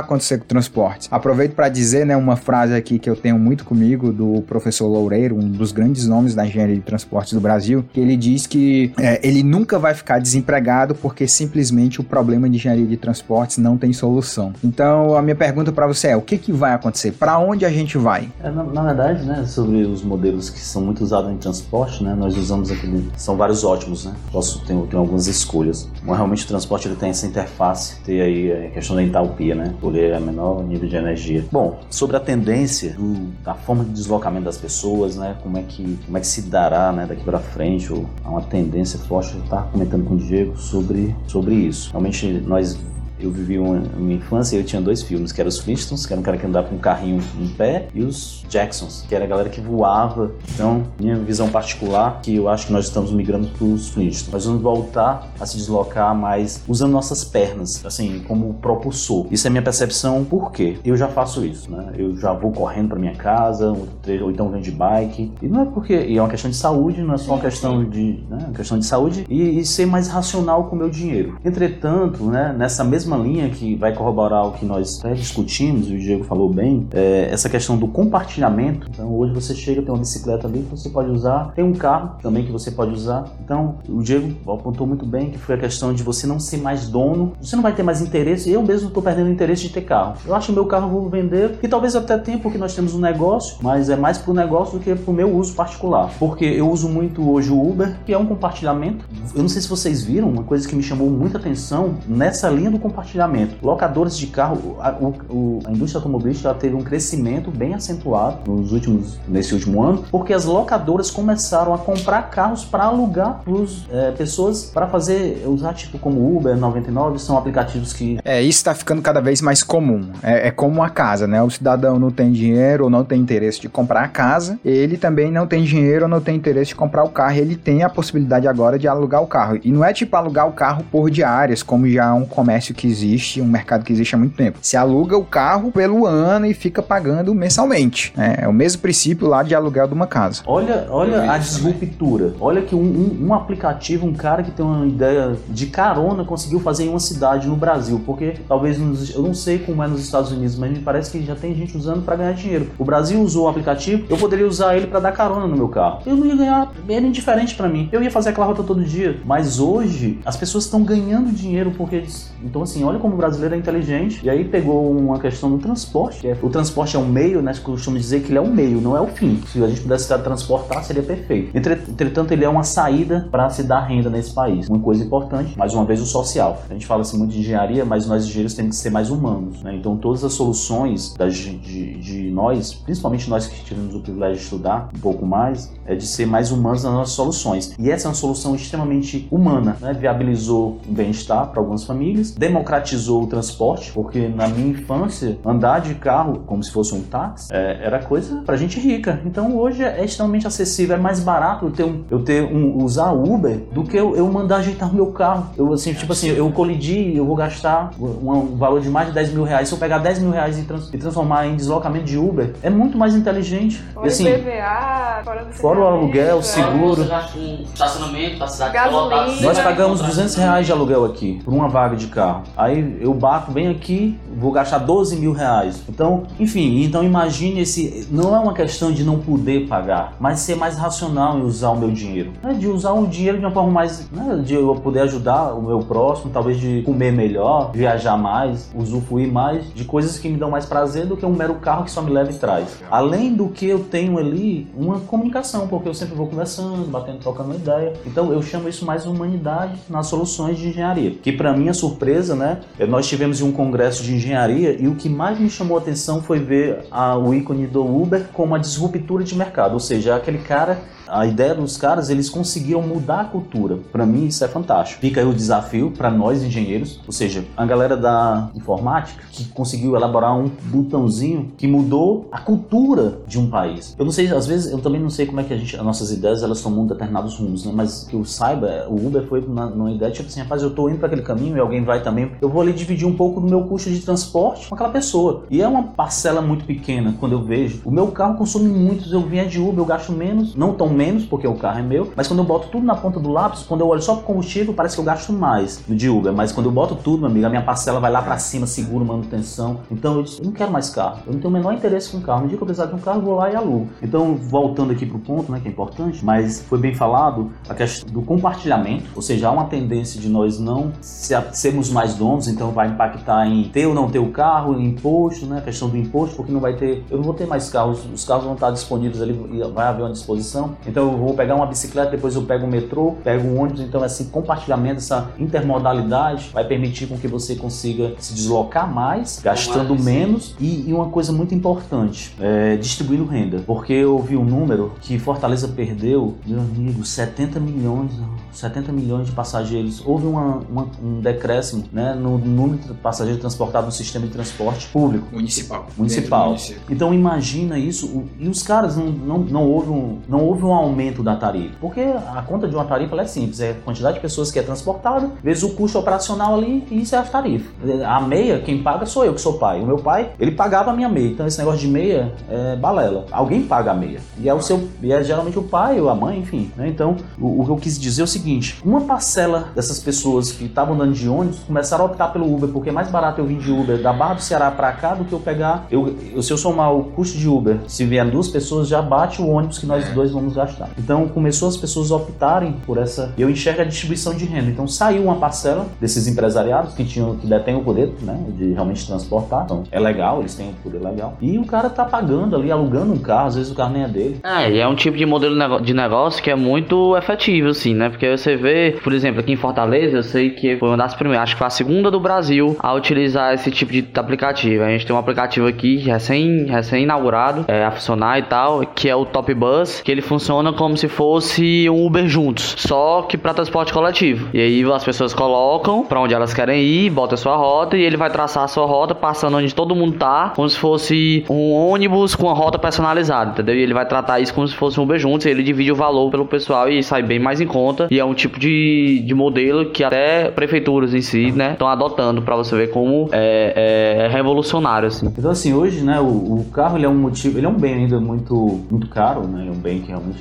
Speaker 1: acontecer com o transporte? Aproveito para dizer, né, uma frase aqui que eu tenho muito comigo do professor Loureiro, um dos grandes nomes da engenharia de transportes do Brasil, que ele diz que é, ele nunca vai ficar desempregado porque simplesmente o problema de engenharia de transportes não tem solução. Então, a minha pergunta para você é: o que, que vai acontecer? Para onde a gente vai?
Speaker 4: É, na, na, verdade, né, sobre os modelos que são muito usados usado em transporte, né? Nós usamos aquele. São vários ótimos, né? Posso ter, algumas escolhas. Mas realmente o transporte ele tem essa interface, tem aí a questão da entalpia, né? Poder é menor nível de energia. Bom, sobre a tendência do, da forma de deslocamento das pessoas, né? Como é que, como é que se dará, né? Daqui para frente, ou há uma tendência forte. Eu estava comentando com o Diego sobre, sobre isso. Realmente nós eu vivi uma, infância e eu tinha dois filmes, que eram os Flintstones, que era um cara que andava com um carrinho em pé, e os Jacksons, que era a galera que voava. Então, minha visão particular, que eu acho que nós estamos migrando para os Flintstones. Nós vamos voltar a se deslocar mais usando nossas pernas, assim, como propulsor. Isso é minha percepção, por quê? Eu já faço isso, né? Eu já vou correndo para minha casa, ou então venho de bike. E não é porque... E é uma questão de saúde, não é só uma questão de... Né? Uma questão de saúde e, e ser mais racional com o meu dinheiro. Entretanto, né, nessa mesma mesma linha que vai corroborar o que nós discutimos, o Diego falou bem, é essa questão do compartilhamento. Então hoje você chega, tem uma bicicleta ali que você pode usar, tem um carro também que você pode usar. Então o Diego apontou muito bem que foi a questão de você não ser mais dono, você não vai ter mais interesse. Eu mesmo estou perdendo o interesse de ter carro. Eu acho que meu carro vou vender, e talvez até tenha porque nós temos um negócio, mas é mais para o negócio do que para o meu uso particular. Porque eu uso muito hoje o Uber, que é um compartilhamento. Eu não sei se vocês viram, uma coisa que me chamou muita atenção nessa linha do compartilhamento compartilhamento. Locadores de carro, a, o, a indústria automobilística teve um crescimento bem acentuado nos últimos, nesse último ano, porque as locadoras começaram a comprar carros para alugar para é, pessoas para fazer, usar tipo como Uber, 99, são aplicativos que...
Speaker 1: É, isso está ficando cada vez mais comum. É, é como a casa, né? O cidadão não tem dinheiro ou não tem interesse de comprar a casa, ele também não tem dinheiro ou não tem interesse de comprar o carro, ele tem a possibilidade agora de alugar o carro. E não é tipo alugar o carro por diárias, como já é um comércio que existe, um mercado que existe há muito tempo. Se aluga o carro pelo ano e fica pagando mensalmente. Né? É o mesmo princípio lá de aluguel de uma casa.
Speaker 4: Olha, olha a disruptura. Olha que um, um, um, aplicativo, um cara que tem uma ideia de carona conseguiu fazer em uma cidade no Brasil. Porque talvez, nos, eu não sei como é nos Estados Unidos, mas me parece que já tem gente usando para ganhar dinheiro. O Brasil usou o aplicativo, eu poderia usar ele para dar carona no meu carro. Eu não ia ganhar, era indiferente para mim. Eu ia fazer aquela rota todo dia. Mas hoje, as pessoas estão ganhando dinheiro porque. Então, assim, olha como o brasileiro é inteligente. E aí pegou uma questão do transporte. É, o transporte é um meio, né? Costumo dizer que ele é um meio, não é o fim. Se a gente pudesse transportar, seria perfeito. Entretanto, ele é uma saída para se dar renda nesse país. Uma coisa importante, mais uma vez, o social. A gente fala assim muito de engenharia, mas nós engenheiros temos que ser mais humanos. Né? Então, todas as soluções das, de, de nós, principalmente nós que tivemos o privilégio de estudar um pouco mais, é de ser mais humanos nas nossas soluções. E essa é uma solução extremamente humana, né? viabilizou o bem-estar para algumas famílias, democratizou o transporte, porque na minha infância, andar de carro como se fosse um táxi é, era coisa para gente rica. Então hoje é extremamente acessível, é mais barato eu ter, um, eu ter um, usar Uber do que eu, eu mandar ajeitar o meu carro. Eu, assim, tipo assim, eu colidi, eu vou gastar um, um, valor de mais de 10 mil reais. Se eu pegar 10 mil reais e, trans, e transformar em deslocamento de Uber, é muito mais inteligente.
Speaker 3: Fora assim, PVA, fora,
Speaker 4: fora o aluguel, o seguro.
Speaker 2: Estacionamento,
Speaker 3: gasolina.
Speaker 4: Nós pagamos 200 reais de aluguel aqui por uma vaga de carro. Aí eu bato bem aqui, vou gastar 12 mil reais. Então, enfim, então imagine esse. Não é uma questão de não poder pagar, mas ser mais racional em usar o meu dinheiro. Né? De usar o dinheiro de uma forma mais. Né? De eu poder ajudar o meu próximo, talvez de comer melhor, viajar mais, usufruir mais de coisas que me dão mais prazer do que um mero carro que só me leva e traz. Além do que eu tenho ali uma comunicação, porque eu sempre vou conversando, batendo, trocando ideia. Então eu chamo isso mais humanidade nas soluções de engenharia. Que para minha surpresa, né, nós tivemos um congresso de engenharia e o que mais me chamou a atenção foi ver a, o ícone do Uber como uma disruptura de mercado, ou seja, aquele cara a ideia dos caras, eles conseguiram mudar a cultura. Para mim isso é fantástico. Fica aí o desafio para nós engenheiros, ou seja, a galera da informática que conseguiu elaborar um botãozinho que mudou a cultura de um país. Eu não sei, às vezes eu também não sei como é que a gente, as nossas ideias elas tomam determinados rumos, né? Mas que eu saiba, o Uber foi numa ideia tipo assim, rapaz, eu tô indo para aquele caminho e alguém vai também, eu vou ali dividir um pouco do meu custo de transporte com aquela pessoa. E é uma parcela muito pequena quando eu vejo. O meu carro consome muito, eu vinha de Uber, eu gasto menos, não tão menos, porque o carro é meu, mas quando eu boto tudo na ponta do lápis, quando eu olho só pro combustível, parece que eu gasto mais no de Uber, mas quando eu boto tudo, meu amigo, a minha parcela vai lá para cima, seguro, manutenção. Então eu disse, não quero mais carro, eu não tenho o menor interesse com carro. No dia que eu precisar de um carro, eu vou lá e alugo. Então, voltando aqui pro ponto, né, que é importante, mas foi bem falado, a questão do compartilhamento, ou seja, há uma tendência de nós não sermos mais donos, então vai impactar em ter ou não ter o carro, imposto, né, a questão do imposto, porque não vai ter, eu não vou ter mais carros, os carros vão estar disponíveis ali, vai haver uma disposição. Então eu vou pegar uma bicicleta, depois eu pego o metrô, pego um ônibus, então esse compartilhamento, essa intermodalidade vai permitir com que você consiga se deslocar mais, gastando menos e, e, uma coisa muito importante, é, distribuindo renda. Porque eu vi um número que Fortaleza perdeu, meu amigo, 70 milhões 70 milhões de passageiros. Houve uma, uma, um decréscimo né, no número de passageiros transportados no sistema de transporte público.
Speaker 5: Municipal.
Speaker 4: Municipal. Então imagina isso. E os caras não, não, não, houve um, não houve um aumento da tarifa. Porque a conta de uma tarifa é simples. É a quantidade de pessoas que é transportada, vezes o custo operacional ali, e isso é a tarifa. A meia, quem paga sou eu, que sou pai. O meu pai, ele pagava a minha meia. Então esse negócio de meia é balela. Alguém paga a meia. E é, o seu, e é geralmente o pai ou a mãe, enfim. Né? Então o, que eu quis dizer é o seguinte seguinte: uma parcela dessas pessoas que estavam andando de ônibus começaram a optar pelo Uber, porque é mais barato eu vir de Uber da Barra do Ceará para cá do que eu pegar. Eu, eu, se eu somar o custo de Uber, se vier duas pessoas, já bate o ônibus que nós dois vamos gastar. Então começou as pessoas a optarem por essa. Eu enxergo a distribuição de renda. Então saiu uma parcela desses empresariados que tinham que detêm o poder né, de realmente transportar. Então é legal, eles têm o poder legal. E o cara tá pagando ali, alugando um carro, às vezes o carro nem é dele.
Speaker 2: É, e é um tipo de modelo de negócio que é muito efetivo, assim, né? Porque você vê, por exemplo, aqui em Fortaleza, eu sei que foi uma das primeiras, acho que foi a segunda do Brasil a utilizar esse tipo de aplicativo. A gente tem um aplicativo aqui recém, recém inaugurado é, a funcionar e tal, que é o Top Bus, que ele funciona como se fosse um Uber juntos, só que para transporte coletivo. E aí as pessoas colocam para onde elas querem ir, bota a sua rota e ele vai traçar a sua rota passando onde todo mundo tá, como se fosse um ônibus com a rota personalizada, entendeu? E ele vai tratar isso como se fosse um Uber juntos, ele divide o valor pelo pessoal e sai bem mais em conta. E é um tipo de, de modelo que até prefeituras em si, né, estão adotando para você ver como é, é, revolucionário, assim.
Speaker 4: Então, assim, hoje, né, o, o, carro ele é um motivo, ele é um bem ainda muito, muito caro, né, é um bem que realmente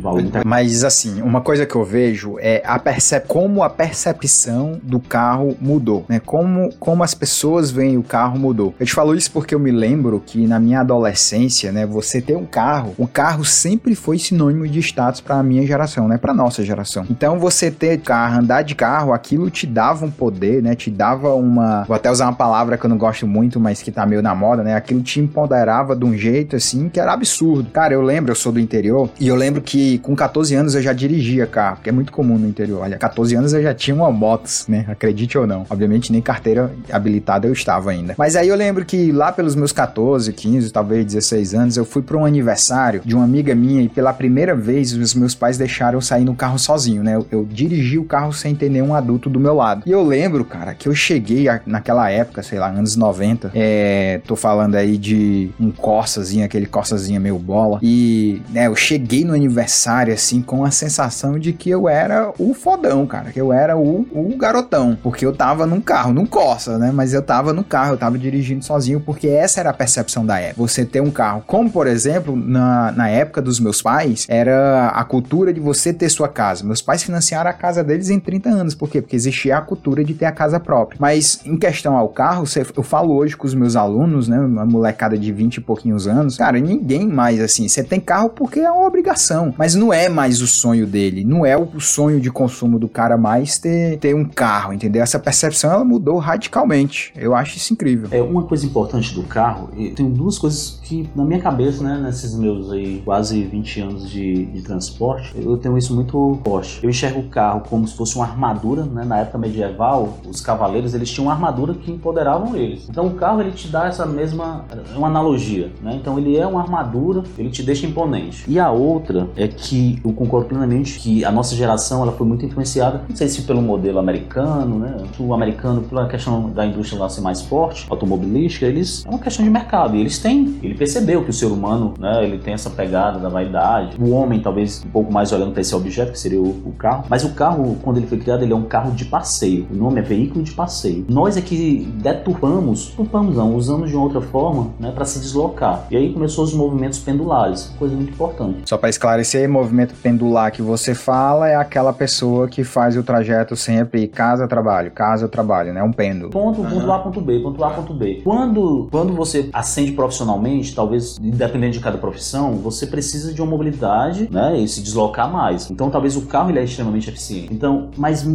Speaker 4: valor.
Speaker 1: Mas, assim, uma coisa que eu vejo é a percep como a percepção do carro mudou, né, como, como as pessoas veem o carro mudou. Eu te falo isso porque eu me lembro que na minha adolescência, né, você ter um carro, o carro sempre foi sinônimo de status para a minha geração, né, para nossa geração. Então você ter carro, andar de carro, aquilo te dava um poder, né? Te dava uma. Vou até usar uma palavra que eu não gosto muito, mas que tá meio na moda, né? Aquilo te empoderava de um jeito assim que era absurdo. Cara, eu lembro, eu sou do interior, e eu lembro que com 14 anos eu já dirigia carro, que é muito comum no interior. Olha, 14 anos eu já tinha uma motos, né? Acredite ou não. Obviamente nem carteira habilitada eu estava ainda. Mas aí eu lembro que lá pelos meus 14, 15, talvez 16 anos, eu fui para um aniversário de uma amiga minha e pela primeira vez os meus pais deixaram eu sair no carro sozinho sozinho, né? Eu, eu, dirigi o carro sem ter nenhum adulto do meu lado. E eu lembro, cara, que eu cheguei a, naquela época, sei lá, anos 90, é, tô falando aí de um Corsazinho, aquele Corsazinho meio bola, e, né, eu cheguei no aniversário, assim, com a sensação de que eu era o fodão, cara, que eu era o, o garotão, porque eu tava num carro, num Corsa, né? Mas eu tava no carro, eu tava dirigindo sozinho, porque essa era a percepção da época. Você ter um carro, como por exemplo, na, na época dos meus pais, era a cultura de você ter sua casa. Meus pais financiaram a casa deles em 30 anos. Por quê? Porque existia a cultura de ter a casa própria. Mas em questão ao carro, eu falo hoje com os meus alunos, né? Uma molecada de 20 e pouquinhos anos. Cara, ninguém mais assim. Você tem carro porque é uma obrigação. Mas não é mais o sonho dele. Não é o sonho de consumo do cara mais ter, ter um carro, entendeu? Essa percepção ela mudou radicalmente. Eu acho isso incrível.
Speaker 4: É uma coisa importante do carro. Eu tenho duas coisas que na minha cabeça, né? Nesses meus aí quase 20 anos de, de transporte, eu tenho isso muito forte. Eu enxergo o carro como se fosse uma armadura, né? Na época medieval, os cavaleiros eles tinham uma armadura que empoderavam eles. Então o carro ele te dá essa mesma, é uma analogia, né? Então ele é uma armadura, ele te deixa imponente. E a outra é que eu concordo plenamente que a nossa geração ela foi muito influenciada, não sei se pelo modelo americano, né? O americano pela questão da indústria lá ser mais forte, automobilística, eles é uma questão de mercado. E eles têm, ele percebeu que o ser humano, né? Ele tem essa pegada da vaidade. O homem talvez um pouco mais olhando para esse objeto que seria o, o carro. Mas o carro, quando ele foi criado, ele é um carro de passeio. O nome é veículo de passeio. Nós é que deturpamos, deturpamos não, usamos de outra forma, né, para se deslocar. E aí começou os movimentos pendulares, coisa muito importante.
Speaker 1: Só para esclarecer, movimento pendular que você fala é aquela pessoa que faz o trajeto sempre casa-trabalho, casa-trabalho, né? Um pêndulo.
Speaker 4: Ponto, uhum. ponto A, ponto B, ponto A, ponto B. Quando, quando você ascende profissionalmente, talvez, independente de cada profissão, você precisa de uma mobilidade, né? E se deslocar mais. Então, talvez o carro ele é extremamente eficiente. Então, mas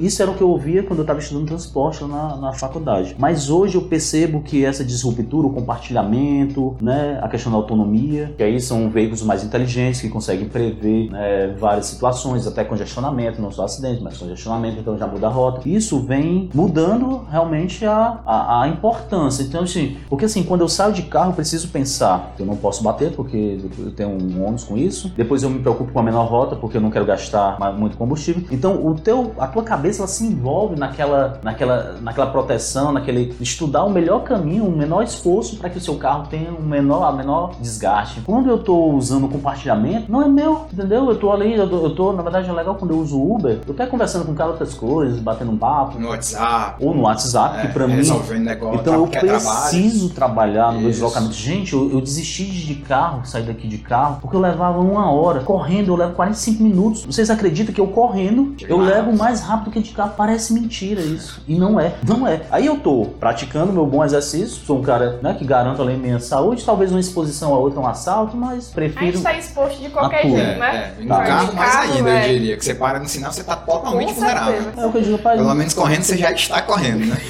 Speaker 4: isso era o que eu ouvia quando eu estava estudando transporte na, na faculdade. Mas hoje eu percebo que essa disruptura, o compartilhamento, né, a questão da autonomia, que aí são veículos mais inteligentes que conseguem prever né, várias situações, até congestionamento, não só acidente, mas congestionamento, então já muda a rota. Isso vem mudando realmente a, a, a importância. Então, assim, porque assim, quando eu saio de carro, eu preciso pensar, eu não posso bater porque eu tenho um ônus com isso. Depois eu me preocupo com a menor rota porque eu não quero gastar muito combustível. Então, o teu, a tua cabeça ela se envolve naquela, naquela, naquela proteção, naquele estudar o melhor caminho, o menor esforço para que o seu carro tenha um menor, a menor desgaste. Quando eu estou usando compartilhamento, não é meu, entendeu? Eu estou ali, eu tô, eu tô, na verdade é legal quando eu uso Uber, eu quero conversando com o cara outras coisas, batendo um papo.
Speaker 5: No WhatsApp.
Speaker 4: Ou no WhatsApp, é, que para mim.
Speaker 5: Negócio,
Speaker 4: então eu preciso trabalho. trabalhar no meu deslocamento. Gente, eu, eu desisti de carro, sair daqui de carro, porque eu levava uma hora. Correndo, eu levo 45 minutos. Vocês acreditam que eu correndo, eu levo mais rápido que de carro? Parece mentira isso. E não é. Não é. Aí eu tô praticando meu bom exercício, sou um cara né, que garanto além minha saúde, talvez uma exposição a outra, um assalto, mas prefiro.
Speaker 3: Tá exposto de qualquer jeito, né?
Speaker 5: É, é. No tá. carro, mais carro, ainda, é. eu diria. Que você para no sinal, você tá totalmente Com vulnerável.
Speaker 4: É o que eu digo pra
Speaker 5: Pelo menos correndo, você já está correndo, né? *laughs*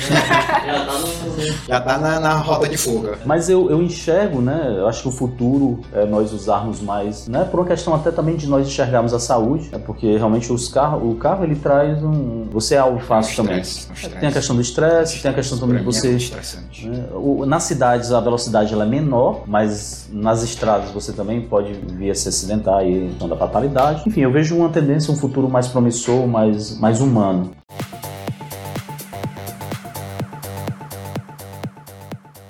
Speaker 5: já tá, no... já tá na, na rota de fuga.
Speaker 4: Mas eu, eu enxergo, né? Eu acho que o futuro é nós usarmos mais, né? Por uma questão até também de nós enxergarmos a saúde, né, porque realmente os carros, o carro ele traz um. Você é algo fácil também. Tem a questão do estresse, tem a questão também de você. É né, o, nas cidades a velocidade ela é menor, mas nas estradas você também pode vir a se acidentar e questão da fatalidade. Enfim, eu vejo uma tendência, um futuro mais promissor, mais, mais humano.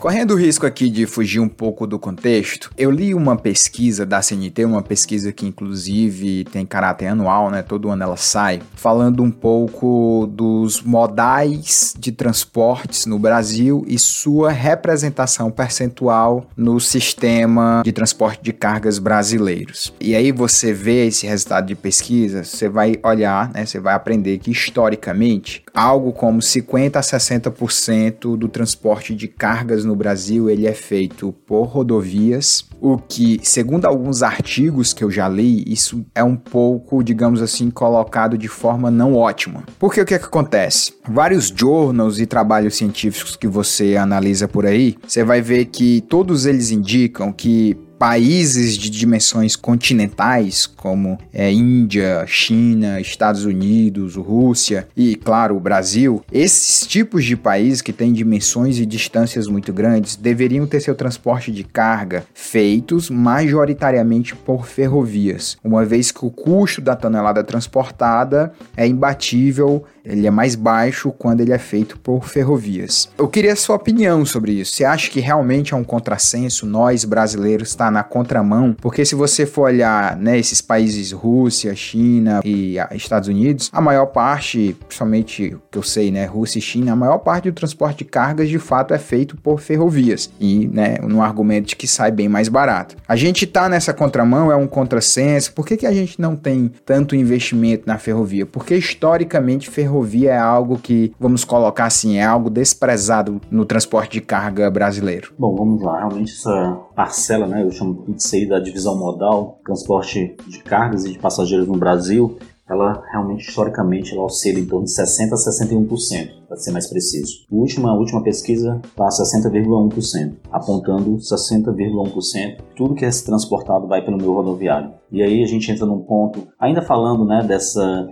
Speaker 1: Correndo o risco aqui de fugir um pouco do contexto, eu li uma pesquisa da CNT, uma pesquisa que inclusive tem caráter anual, né? Todo ano ela sai, falando um pouco dos modais de transportes no Brasil e sua representação percentual no sistema de transporte de cargas brasileiros. E aí você vê esse resultado de pesquisa, você vai olhar, né? Você vai aprender que historicamente algo como 50 a 60% do transporte de cargas no Brasil ele é feito por rodovias, o que, segundo alguns artigos que eu já li, isso é um pouco, digamos assim, colocado de forma não ótima. Porque o que, é que acontece? Vários journals e trabalhos científicos que você analisa por aí, você vai ver que todos eles indicam que países de dimensões continentais, como é, Índia, China, Estados Unidos, Rússia e, claro, o Brasil, esses tipos de países que têm dimensões e distâncias muito grandes deveriam ter seu transporte de carga feitos majoritariamente por ferrovias, uma vez que o custo da tonelada transportada é imbatível ele é mais baixo quando ele é feito por ferrovias. Eu queria a sua opinião sobre isso. Você acha que realmente é um contrassenso nós brasileiros estar tá na contramão? Porque se você for olhar, né, esses países Rússia, China e Estados Unidos, a maior parte, principalmente que eu sei, né, Rússia e China, a maior parte do transporte de cargas de fato é feito por ferrovias e, né, no argumento de que sai bem mais barato. A gente tá nessa contramão, é um contrassenso. Por que, que a gente não tem tanto investimento na ferrovia? Porque historicamente ferrovia é algo que, vamos colocar assim, é algo desprezado no transporte de carga brasileiro?
Speaker 4: Bom, vamos lá. Realmente essa parcela, né, eu chamo aí da divisão modal, transporte de cargas e de passageiros no Brasil, ela realmente, historicamente, ela oscila em torno de 60% a 61%, para ser mais preciso. A última, a última pesquisa está a 60,1%, apontando 60,1% tudo que é transportado vai pelo meu rodoviário. E aí a gente entra num ponto, ainda falando né, dessa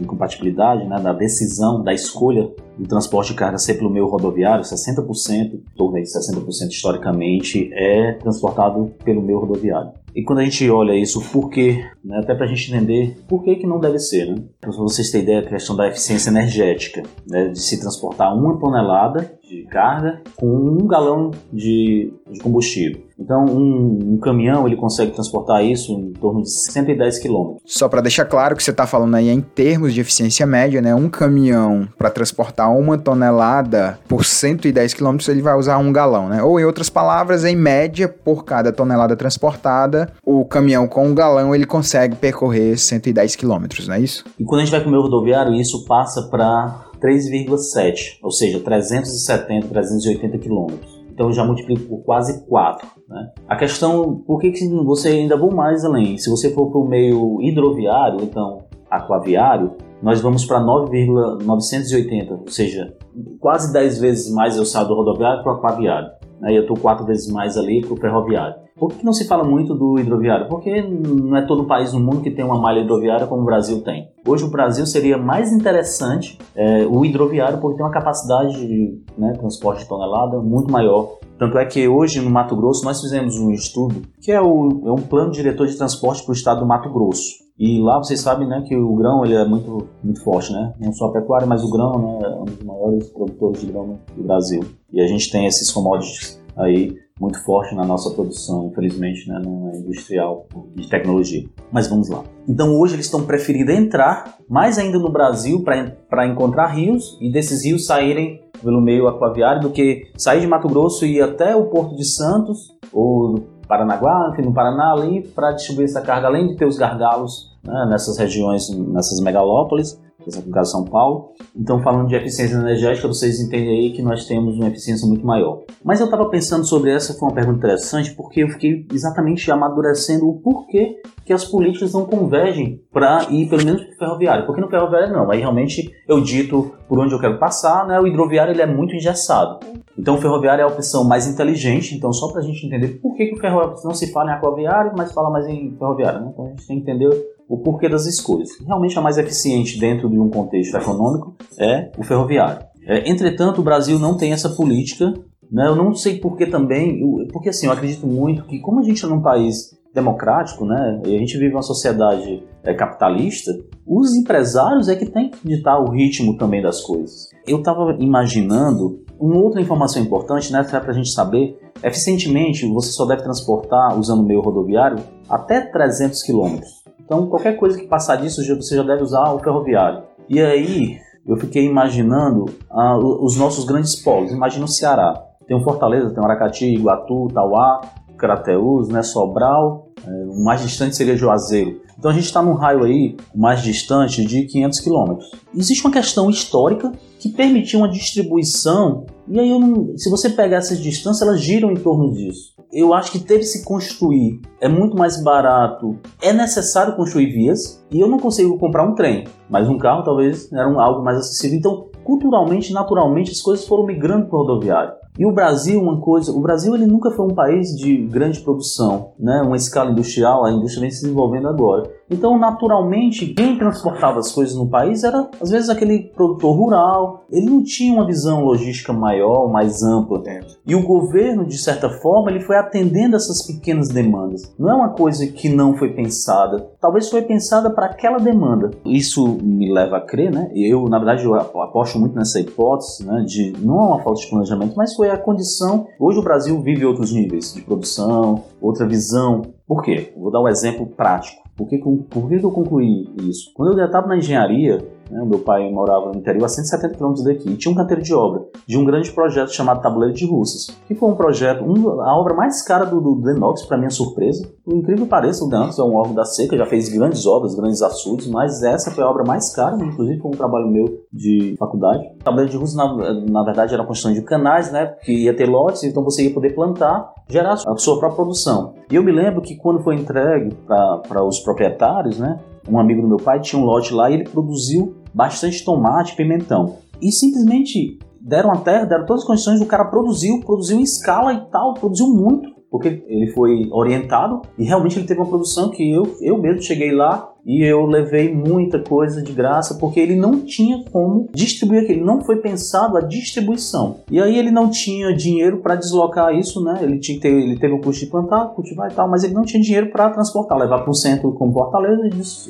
Speaker 4: incompatibilidade, né, da decisão, da escolha do transporte de carga ser pelo meio rodoviário, 60%, em torno de 60% historicamente, é transportado pelo meio rodoviário. E quando a gente olha isso, por quê? Né, até para a gente entender por que, que não deve ser. Né? Para vocês terem ideia, a questão da eficiência energética, né, de se transportar uma tonelada de carga com um galão de, de combustível. Então, um, um, caminhão ele consegue transportar isso em torno de 110 km.
Speaker 1: Só para deixar claro que você está falando aí em termos de eficiência média, né? Um caminhão para transportar uma tonelada por 110 km ele vai usar um galão, né? Ou em outras palavras, em média, por cada tonelada transportada, o caminhão com um galão ele consegue percorrer 110 km, não é isso?
Speaker 4: E quando a gente vai para o meu rodoviário, isso passa para 3,7, ou seja, 370, 380 quilômetros. Então eu já multiplico por quase 4. Né? A questão, por que, que você ainda vou mais além? Se você for para o meio hidroviário, então aquaviário, nós vamos para 9,980, ou seja, quase 10 vezes mais eu saio do rodoviário para o aquaviário. Né? E eu estou 4 vezes mais ali para o ferroviário. Por que não se fala muito do hidroviário? Porque não é todo país no mundo que tem uma malha hidroviária como o Brasil tem. Hoje o Brasil seria mais interessante é, o hidroviário porque tem uma capacidade de né, transporte de tonelada muito maior. Tanto é que hoje no Mato Grosso nós fizemos um estudo que é, o, é um plano diretor de transporte para o estado do Mato Grosso. E lá vocês sabem né, que o grão ele é muito, muito forte, né? não só a pecuária, mas o grão né, é um dos maiores produtores de grão do Brasil. E a gente tem esses commodities aí muito forte na nossa produção, infelizmente, né, na industrial de tecnologia. Mas vamos lá. Então hoje eles estão preferindo entrar mais ainda no Brasil para encontrar rios e desses rios saírem pelo meio aquaviário do que sair de Mato Grosso e ir até o Porto de Santos ou Paranaguá, enfim, no Paraná ali para distribuir essa carga, além de ter os gargalos né, nessas regiões, nessas megalópolis, aqui no caso São Paulo. Então, falando de eficiência energética, vocês entendem aí que nós temos uma eficiência muito maior. Mas eu estava pensando sobre essa, foi uma pergunta interessante, porque eu fiquei exatamente amadurecendo o porquê que as políticas não convergem para ir pelo menos para o ferroviário. Porque no ferroviário não, aí realmente eu dito por onde eu quero passar, né? O hidroviário ele é muito engessado. Então o ferroviário é a opção mais inteligente, então só para a gente entender por que, que o ferroviário não se fala em aquaviário, mas fala mais em ferroviário, né? Então a gente tem que entender o porquê das escolhas. Realmente a mais eficiente dentro de um contexto econômico é o ferroviário. É, entretanto, o Brasil não tem essa política. Né? Eu não sei por que também, porque assim, eu acredito muito que como a gente é num país democrático, né, e a gente vive uma sociedade é, capitalista, os empresários é que têm que ditar o ritmo também das coisas. Eu estava imaginando uma outra informação importante, né, para a gente saber, eficientemente você só deve transportar usando o meio rodoviário até 300 quilômetros. Então, qualquer coisa que passar disso, você já deve usar o ferroviário. E aí, eu fiquei imaginando ah, os nossos grandes polos. Imagina o Ceará. Tem o Fortaleza, tem o Aracati, Iguatu, Tauá, Crateús, né, Sobral. É, o mais distante seria Juazeiro. Então a gente está num raio aí mais distante de 500 quilômetros. Existe uma questão histórica que permitiu uma distribuição, e aí não, se você pegar essas distâncias, elas giram em torno disso eu acho que teve se construir é muito mais barato. É necessário construir vias e eu não consigo comprar um trem, mas um carro talvez era um, algo mais acessível. Então, culturalmente, naturalmente, as coisas foram migrando para o rodoviário. E o Brasil, uma coisa, o Brasil ele nunca foi um país de grande produção, né? Uma escala industrial, a indústria vem se desenvolvendo agora. Então, naturalmente, quem transportava as coisas no país era, às vezes, aquele produtor rural. Ele não tinha uma visão logística maior, mais ampla. E o governo, de certa forma, ele foi atendendo essas pequenas demandas. Não é uma coisa que não foi pensada. Talvez foi pensada para aquela demanda. Isso me leva a crer, né? Eu, na verdade, eu aposto muito nessa hipótese, né? De não é uma falta de planejamento, mas foi a condição. Hoje o Brasil vive outros níveis de produção, outra visão. Por quê? Vou dar um exemplo prático. Por que, por que eu concluí isso? Quando eu estava na engenharia, né, meu pai morava no interior a 170 km daqui e tinha um canteiro de obra de um grande projeto chamado Tabuleiro de Russas, que foi um projeto, um, a obra mais cara do, do Denox, para minha surpresa. Por incrível que pareça, o Denox é um órgão da seca, já fez grandes obras, grandes açudes, mas essa foi a obra mais cara, inclusive foi um trabalho meu de faculdade. O Tabuleiro de Russas, na, na verdade, era construção de canais, né, que ia ter lotes, então você ia poder plantar, gerar a sua própria produção. E eu me lembro que quando foi entregue para os proprietários, né, um amigo do meu pai tinha um lote lá e ele produziu bastante tomate, pimentão. E simplesmente deram a terra, deram todas as condições, o cara produziu, produziu em escala e tal, produziu muito, porque ele foi orientado e realmente ele teve uma produção que eu, eu mesmo cheguei lá e eu levei muita coisa de graça porque ele não tinha como distribuir aquilo, não foi pensado a distribuição. E aí ele não tinha dinheiro para deslocar isso, né? Ele tinha ele teve o custo de plantar, cultivar e tal, mas ele não tinha dinheiro para transportar, levar para um centro como Fortaleza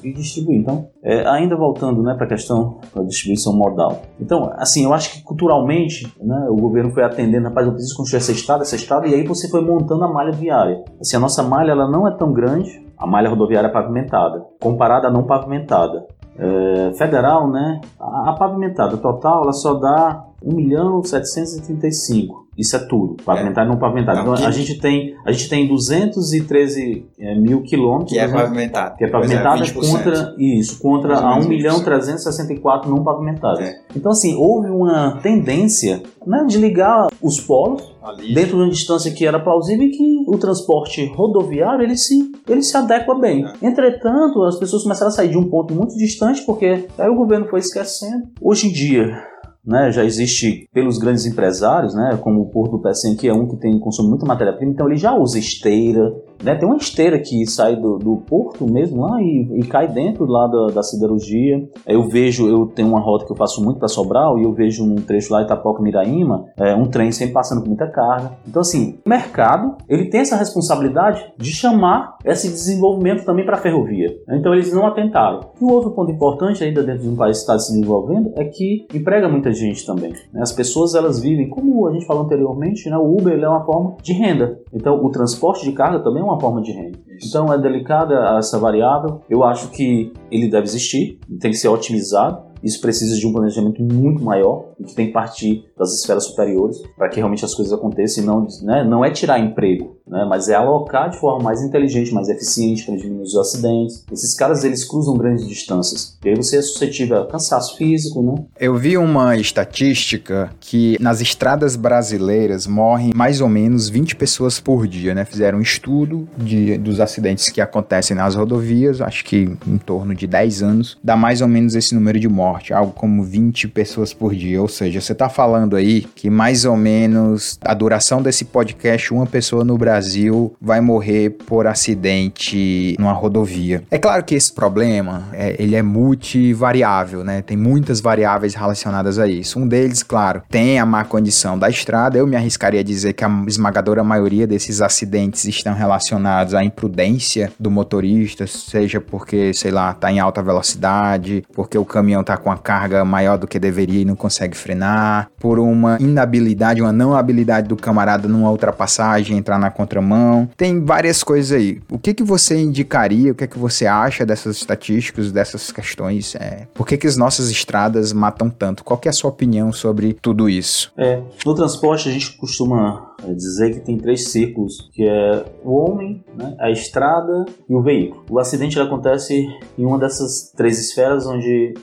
Speaker 4: e, distribuir. Então, é, ainda voltando, né, para a questão da distribuição modal. Então, assim, eu acho que culturalmente, né, o governo foi atendendo, rapaz, eu preciso construir essa estrada, essa estrada, e aí você foi montando a malha viária. Assim, a nossa malha ela não é tão grande, a malha rodoviária pavimentada, comparada a não pavimentada. É, federal, né? A, a, pavimentada total ela só dá 1 milhão 735. Isso é tudo, pavimentado é. e não pavimentado. Então, a gente tem a gente tem 213 é, mil quilômetros.
Speaker 5: Que é pavimentado.
Speaker 4: Que é pavimentado é contra isso, contra a 1 milhão 364 não pavimentados. É. Então assim, houve uma tendência né, de ligar os polos Ali. dentro de uma distância que era plausível e que o transporte rodoviário ele se, ele se adequa bem. É. Entretanto, as pessoas começaram a sair de um ponto muito distante porque aí o governo foi esquecendo. Hoje em dia, né, já existe pelos grandes empresários, né, como o Porto do Pecém, que é um que tem consome muita matéria-prima, então ele já usa esteira, né, tem uma esteira que sai do, do porto mesmo lá e, e cai dentro lá da, da, siderurgia. Eu vejo, eu tenho uma rota que eu faço muito para Sobral e eu vejo num trecho lá Itapoca Miraíma, é, um trem sempre passando com muita carga. Então assim, o mercado ele tem essa responsabilidade de chamar esse desenvolvimento também para a ferrovia. Então eles não atentaram. E o outro ponto importante ainda dentro de um país que está se desenvolvendo é que emprega muita gente também. Né? As pessoas elas vivem, como a gente falou anteriormente, né? o Uber é uma forma de renda. Então o transporte de carga também é uma forma de renda. Isso. Então é delicada essa variável. Eu acho que ele deve existir, tem que ser otimizado. Isso precisa de um planejamento muito maior e que tem que partir das esferas superiores para que realmente as coisas aconteçam e não, né, não é tirar emprego, né, mas é alocar de forma mais inteligente, mais eficiente para diminuir os acidentes. Esses caras eles cruzam grandes distâncias e aí você é suscetível a cansaço físico, né?
Speaker 1: Eu vi uma estatística que nas estradas brasileiras morrem mais ou menos 20 pessoas por dia, né? Fizeram um estudo de, dos acidentes que acontecem nas rodovias, acho que em torno de 10 anos, dá mais ou menos esse número de morte, algo como 20 pessoas por dia, ou seja, você está falando aí que mais ou menos a duração desse podcast, uma pessoa no Brasil vai morrer por acidente numa rodovia. É claro que esse problema, é, ele é multivariável, né? Tem muitas variáveis relacionadas a isso. Um deles, claro, tem a má condição da estrada. Eu me arriscaria a dizer que a esmagadora maioria desses acidentes estão relacionados à imprudência do motorista, seja porque, sei lá, tá em alta velocidade, porque o caminhão tá com a carga maior do que deveria e não consegue frear, por uma inabilidade, uma não habilidade do camarada numa ultrapassagem, entrar na contramão. Tem várias coisas aí. O que que você indicaria, o que é que você acha dessas estatísticas, dessas questões? É, por que que as nossas estradas matam tanto? Qual é a sua opinião sobre tudo isso?
Speaker 4: É, no transporte a gente costuma é dizer que tem três círculos, que é o homem, né, a estrada e o veículo. O acidente acontece em uma dessas três esferas onde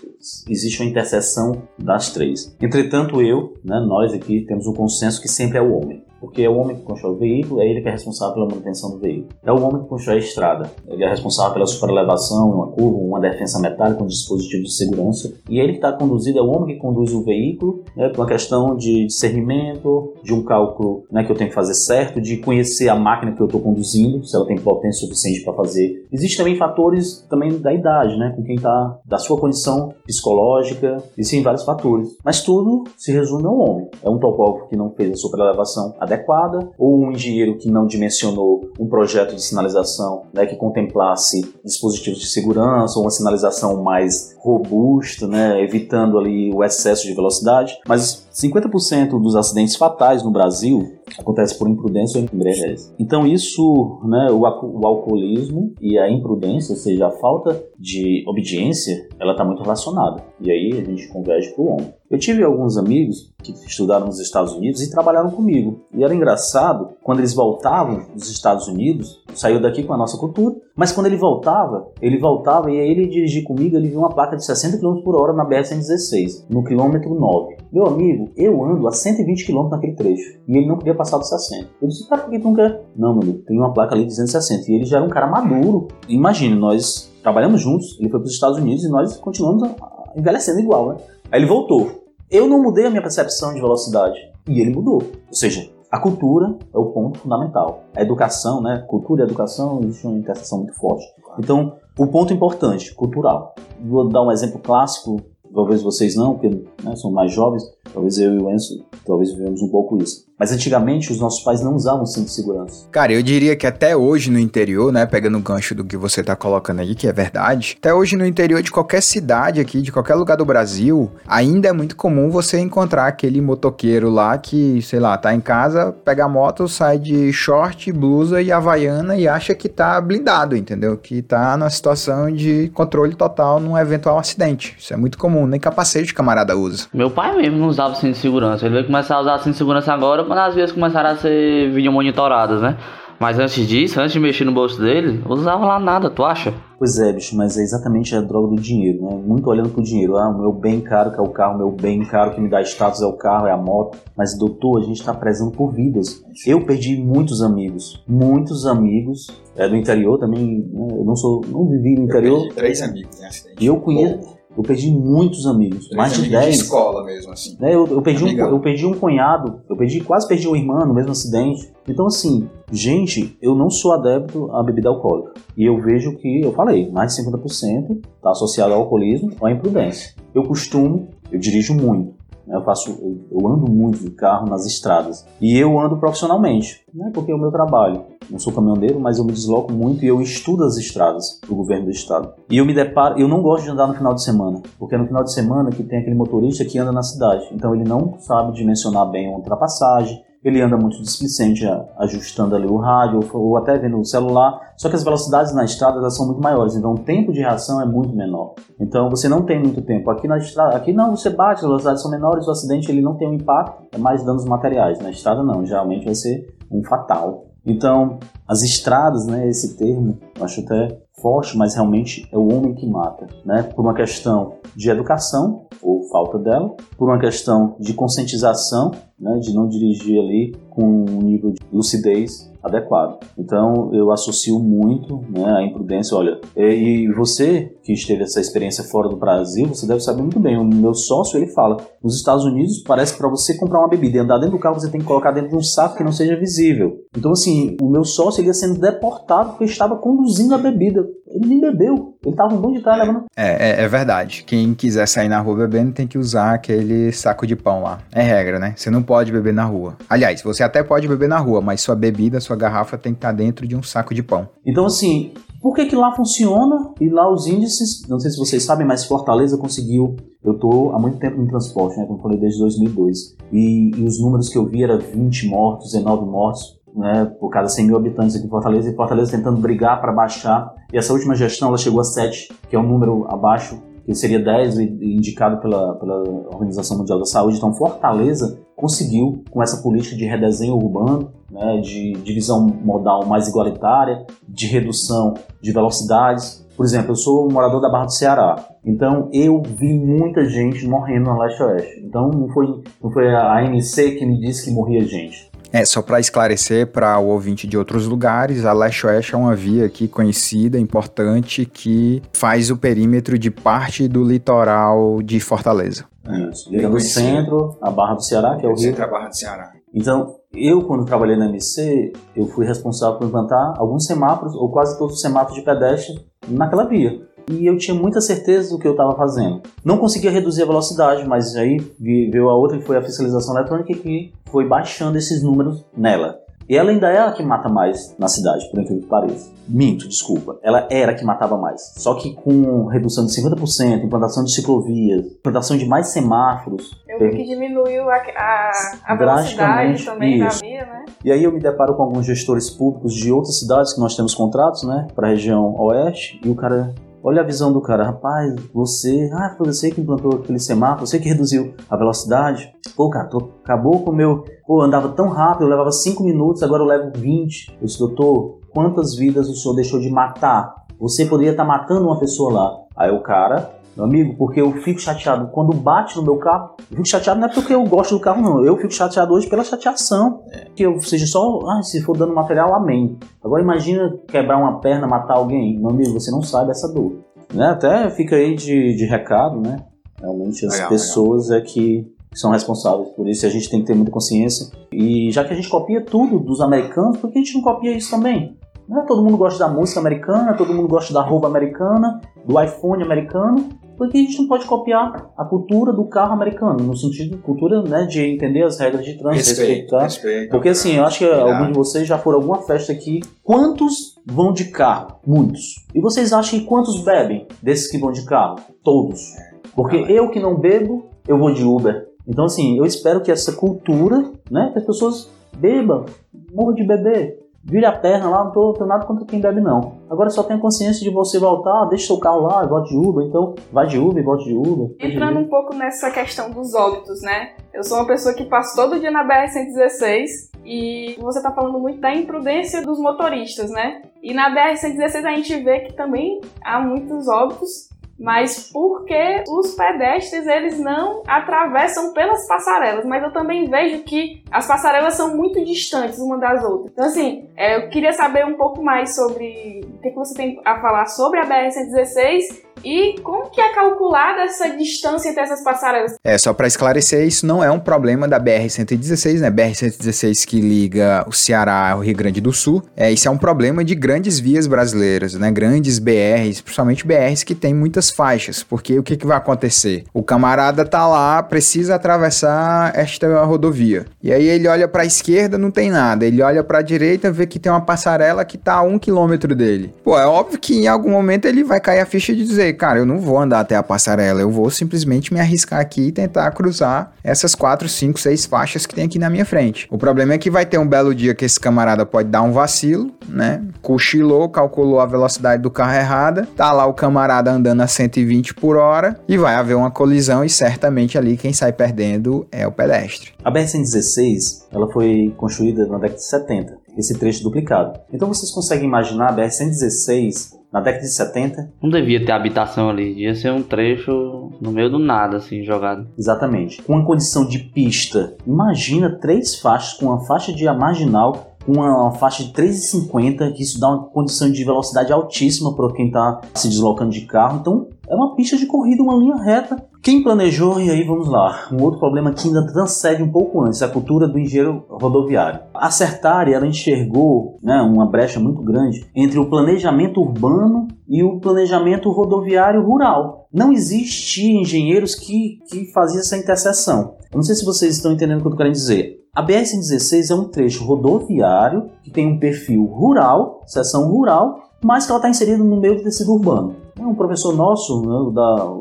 Speaker 4: existe uma interseção das três. Entretanto, eu, né, nós aqui temos um consenso que sempre é o homem porque é o homem que constrói o veículo, é ele que é responsável pela manutenção do veículo. É o homem que constrói a estrada, ele é responsável pela superelevação, uma curva, uma defesa metálica, um dispositivo de segurança, e ele que está conduzido, é o homem que conduz o veículo, né, por uma questão de discernimento, de um cálculo né, que eu tenho que fazer certo, de conhecer a máquina que eu estou conduzindo, se ela tem potência suficiente para fazer. Existem também fatores também da idade, né, com quem está, da sua condição psicológica, existem vários fatores. Mas tudo se resume ao homem. É um topógrafo que não fez a superelevação adequada adequada, ou um engenheiro que não dimensionou um projeto de sinalização né, que contemplasse dispositivos de segurança, ou uma sinalização mais robusta, né, evitando ali o excesso de velocidade. Mas 50% dos acidentes fatais no Brasil acontece por imprudência ou embriaguez. Então isso, né, o, o, alcoolismo e a imprudência, ou seja, a falta de obediência, ela está muito relacionada. E aí a gente converge para o homem. Eu tive alguns amigos que estudaram nos Estados Unidos e trabalharam comigo. E era engraçado, quando eles voltavam dos Estados Unidos, saiu daqui com a nossa cultura, mas quando ele voltava, ele voltava e aí ele dirigir comigo, ele viu uma placa de 60 km por hora na BR-116, no quilômetro 9. Meu amigo, eu ando a 120 km naquele trecho e ele não podia passar dos 60. Eu disse, cara, por que tu não quer? Não, meu amigo, tem uma placa ali de 260. E ele já era um cara maduro. Imagine, nós trabalhamos juntos, ele foi para os Estados Unidos e nós continuamos envelhecendo igual, né? Aí ele voltou. Eu não mudei a minha percepção de velocidade e ele mudou. Ou seja, a cultura é o ponto fundamental. A educação, né? Cultura e educação existe uma interseção muito forte. Então, o ponto importante, cultural. Vou dar um exemplo clássico, talvez vocês não, porque né, são mais jovens, talvez eu e o Enzo, talvez vivemos um pouco isso. Mas antigamente os nossos pais não usavam cinto de segurança.
Speaker 1: Cara, eu diria que até hoje no interior, né, pegando o gancho do que você tá colocando aí, que é verdade, até hoje no interior de qualquer cidade aqui, de qualquer lugar do Brasil, ainda é muito comum você encontrar aquele motoqueiro lá que, sei lá, tá em casa, pega a moto, sai de short, blusa e havaiana e acha que tá blindado, entendeu? Que tá na situação de controle total num eventual acidente. Isso é muito comum, nem capacete o camarada usa.
Speaker 2: Meu pai mesmo não usava cinto de segurança, ele vai começar a usar cinto de segurança agora quando as vezes começaram a ser vídeo monitoradas, né? Mas antes disso, antes de mexer no bolso dele, eu usava lá nada, tu acha?
Speaker 4: Pois é, bicho, mas é exatamente a droga do dinheiro, né? Muito olhando pro dinheiro. Ah, o meu bem caro que é o carro, o meu bem caro que me dá status é o carro, é a moto. Mas, doutor, a gente tá prezando por vidas. Eu perdi muitos amigos, muitos amigos é, do interior também. Né? Eu não sou, não vivi no interior.
Speaker 5: Eu perdi três amigos, né?
Speaker 4: E eu conheço. Eu perdi muitos amigos, mais de 10.
Speaker 5: De escola mesmo, assim.
Speaker 4: Né? Eu, eu, perdi um, eu perdi um cunhado, eu perdi, quase perdi uma irmã no mesmo acidente. Então, assim, gente, eu não sou adepto à bebida alcoólica. E eu vejo que, eu falei, mais de 50% está associado ao alcoolismo ou à imprudência. Eu costumo, eu dirijo muito. Né? Eu faço, eu, ando muito de carro nas estradas e eu ando profissionalmente, né? Porque é o meu trabalho. Não sou caminhoneiro, mas eu me desloco muito e eu estudo as estradas do governo do estado. E eu me deparo, eu não gosto de andar no final de semana, porque é no final de semana que tem aquele motorista que anda na cidade, então ele não sabe dimensionar bem a ultrapassagem, ele anda muito displicente ajustando ali o rádio ou, até vendo o celular, só que as velocidades na estrada são muito maiores, então o tempo de reação é muito menor. Então você não tem muito tempo. Aqui na estrada, aqui não, você bate, as velocidades são menores, o acidente ele não tem um impacto, é mais danos materiais. Na estrada não, geralmente vai ser um fatal. Então, as estradas, né, esse termo, acho até forte, mas realmente é o homem que mata, né? Por uma questão de educação ou falta dela, por uma questão de conscientização, né, de não dirigir ali com um nível de lucidez adequado. Então eu associo muito né, a imprudência. Olha, e você que esteve essa experiência fora do Brasil, você deve saber muito bem. O meu sócio ele fala: nos Estados Unidos parece que para você comprar uma bebida e andar dentro do carro você tem que colocar dentro de um saco que não seja visível. Então assim, o meu sócio ele ia sendo deportado porque estava conduzindo a bebida. Ele nem bebeu. Ele estava um bom de trás levando.
Speaker 1: É, é, é, verdade. Quem quiser sair na rua bebendo tem que usar aquele saco de pão lá. É regra, né? Você não pode beber na rua. Aliás, você até pode beber na rua, mas sua bebida, sua garrafa tem que estar dentro de um saco de pão.
Speaker 4: Então, assim, por que, que lá funciona e lá os índices, não sei se vocês sabem, mas Fortaleza conseguiu. Eu tô há muito tempo no transporte, né? Como eu falei, desde 2002. E, e os números que eu vi eram 20 mortos, 19 mortos né, por cada 100 mil habitantes aqui em Fortaleza, e Fortaleza tentando brigar para baixar. E essa última gestão ela chegou a 7, que é um número abaixo, que seria 10 indicado pela, pela Organização Mundial da Saúde. Então Fortaleza conseguiu, com essa política de redesenho urbano, né, de divisão modal mais igualitária, de redução de velocidades. Por exemplo, eu sou morador da Barra do Ceará, então eu vi muita gente morrendo na Leste-Oeste. Então não foi, não foi a ANC que me disse que morria gente.
Speaker 1: É, só para esclarecer para o ouvinte de outros lugares, a leste-oeste é uma via aqui conhecida, importante, que faz o perímetro de parte do litoral de Fortaleza.
Speaker 4: Isso, liga no centro, a Barra do Ceará, que é o Rio.
Speaker 5: Centro, a Barra do Ceará.
Speaker 4: Então, eu, quando trabalhei na MC, eu fui responsável por implantar alguns semáforos, ou quase todos os semáforos de pedestre, naquela via e eu tinha muita certeza do que eu estava fazendo. Não conseguia reduzir a velocidade, mas aí veio a outra que foi a fiscalização eletrônica que foi baixando esses números nela. E ela ainda é a que mata mais na cidade, por incrível que pareça. Minto, desculpa. Ela era a que matava mais. Só que com redução de 50%, implantação de ciclovias, implantação de mais semáforos.
Speaker 3: Eu vi que diminuiu a, a, a velocidade também isso. da via, né?
Speaker 4: E aí eu me deparo com alguns gestores públicos de outras cidades que nós temos contratos, né? Para a região oeste. E o cara Olha a visão do cara, rapaz, você, ah, foi você que implantou aquele semáforo, você que reduziu a velocidade. Pô, cara, tô, acabou com o meu. Pô, andava tão rápido, eu levava 5 minutos, agora eu levo 20. Eu disse, doutor, quantas vidas o senhor deixou de matar? Você poderia estar matando uma pessoa lá. Aí o cara meu amigo, porque eu fico chateado quando bate no meu carro. Eu fico chateado não é porque eu gosto do carro, não. Eu fico chateado hoje pela chateação. Que eu seja só, ah, se for dando material, amém. Agora imagina quebrar uma perna, matar alguém. Meu amigo, você não sabe essa dor. Né? Até fica aí de, de recado, né? Realmente as legal, pessoas legal. é que são responsáveis por isso e a gente tem que ter muita consciência. E já que a gente copia tudo dos americanos, por que a gente não copia isso também? Né? Todo mundo gosta da música americana, todo mundo gosta da roupa americana, do iPhone americano. Porque a gente não pode copiar a cultura do carro americano, no sentido de cultura né, de entender as regras de trânsito,
Speaker 5: respeito, respeitar.
Speaker 4: Porque assim, eu acho que alguns de vocês já foram a alguma festa aqui. Quantos vão de carro? Muitos. E vocês acham que quantos bebem desses que vão de carro? Todos. Porque eu que não bebo, eu vou de Uber. Então assim, eu espero que essa cultura, né, que as pessoas bebam, morram de beber vire a perna lá, não tô, tô nada contra quem bebe não. Agora só tenha consciência de você voltar, deixa seu carro lá volte de Uber, então vai de Uber volte de Uber.
Speaker 3: Entrando um pouco nessa questão dos óbitos, né? Eu sou uma pessoa que passa todo dia na BR-116 e você tá falando muito da imprudência dos motoristas, né? E na BR-116 a gente vê que também há muitos óbitos mas porque os pedestres eles não atravessam pelas passarelas. Mas eu também vejo que as passarelas são muito distantes uma das outras. Então, assim, é, eu queria saber um pouco mais sobre o que, você tem a falar sobre a BR-116 E como que é calculada essa distância entre essas passarelas?
Speaker 1: É, só para esclarecer, isso não é um problema da BR-116, né? BR-116 que liga o Ceará ao Rio Grande do Sul. É, isso é um problema de grandes vias brasileiras, né? Grandes BRs, principalmente BRs que tem muitas faixas. Porque o que, que vai acontecer? O camarada tá lá, precisa atravessar esta rodovia. E aí ele olha para a esquerda, não tem nada. Ele olha para a direita, vê que tem uma passarela que tá a um quilômetro dele. Pô, é óbvio que em algum momento ele vai cair a ficha de dizer, cara, eu não vou andar até a passarela, eu vou simplesmente me arriscar aqui e tentar cruzar essas quatro, cinco, seis faixas que tem aqui na minha frente. O problema é que vai ter um belo dia que esse camarada pode dar um vacilo, né? Cochilou, calculou a velocidade do carro errada, tá lá o camarada andando a 120 por hora e vai haver uma colisão e certamente ali quem sai perdendo é o pedestre.
Speaker 4: A BR-116, ela foi construída na década de 70, esse trecho duplicado. Então vocês conseguem imaginar a BR-116 na década de 70?
Speaker 2: Não devia ter habitação ali, devia ser um trecho no meio do nada, assim, jogado.
Speaker 4: Exatamente. Com uma condição de pista, imagina três faixas com uma faixa de marginal uma faixa de 3,50, que isso dá uma condição de velocidade altíssima para quem está se deslocando de carro. Então, é uma pista de corrida, uma linha reta. Quem planejou, e aí vamos lá, um outro problema que ainda transcende um pouco antes, a cultura do engenheiro rodoviário. A Certare, ela enxergou né, uma brecha muito grande entre o planejamento urbano e o planejamento rodoviário rural. Não existia engenheiros que, que faziam essa interseção. Eu não sei se vocês estão entendendo o que eu querendo dizer. A BR-116 é um trecho rodoviário que tem um perfil rural, seção rural, mas que ela está inserida no meio do tecido urbano. Um professor nosso, né, da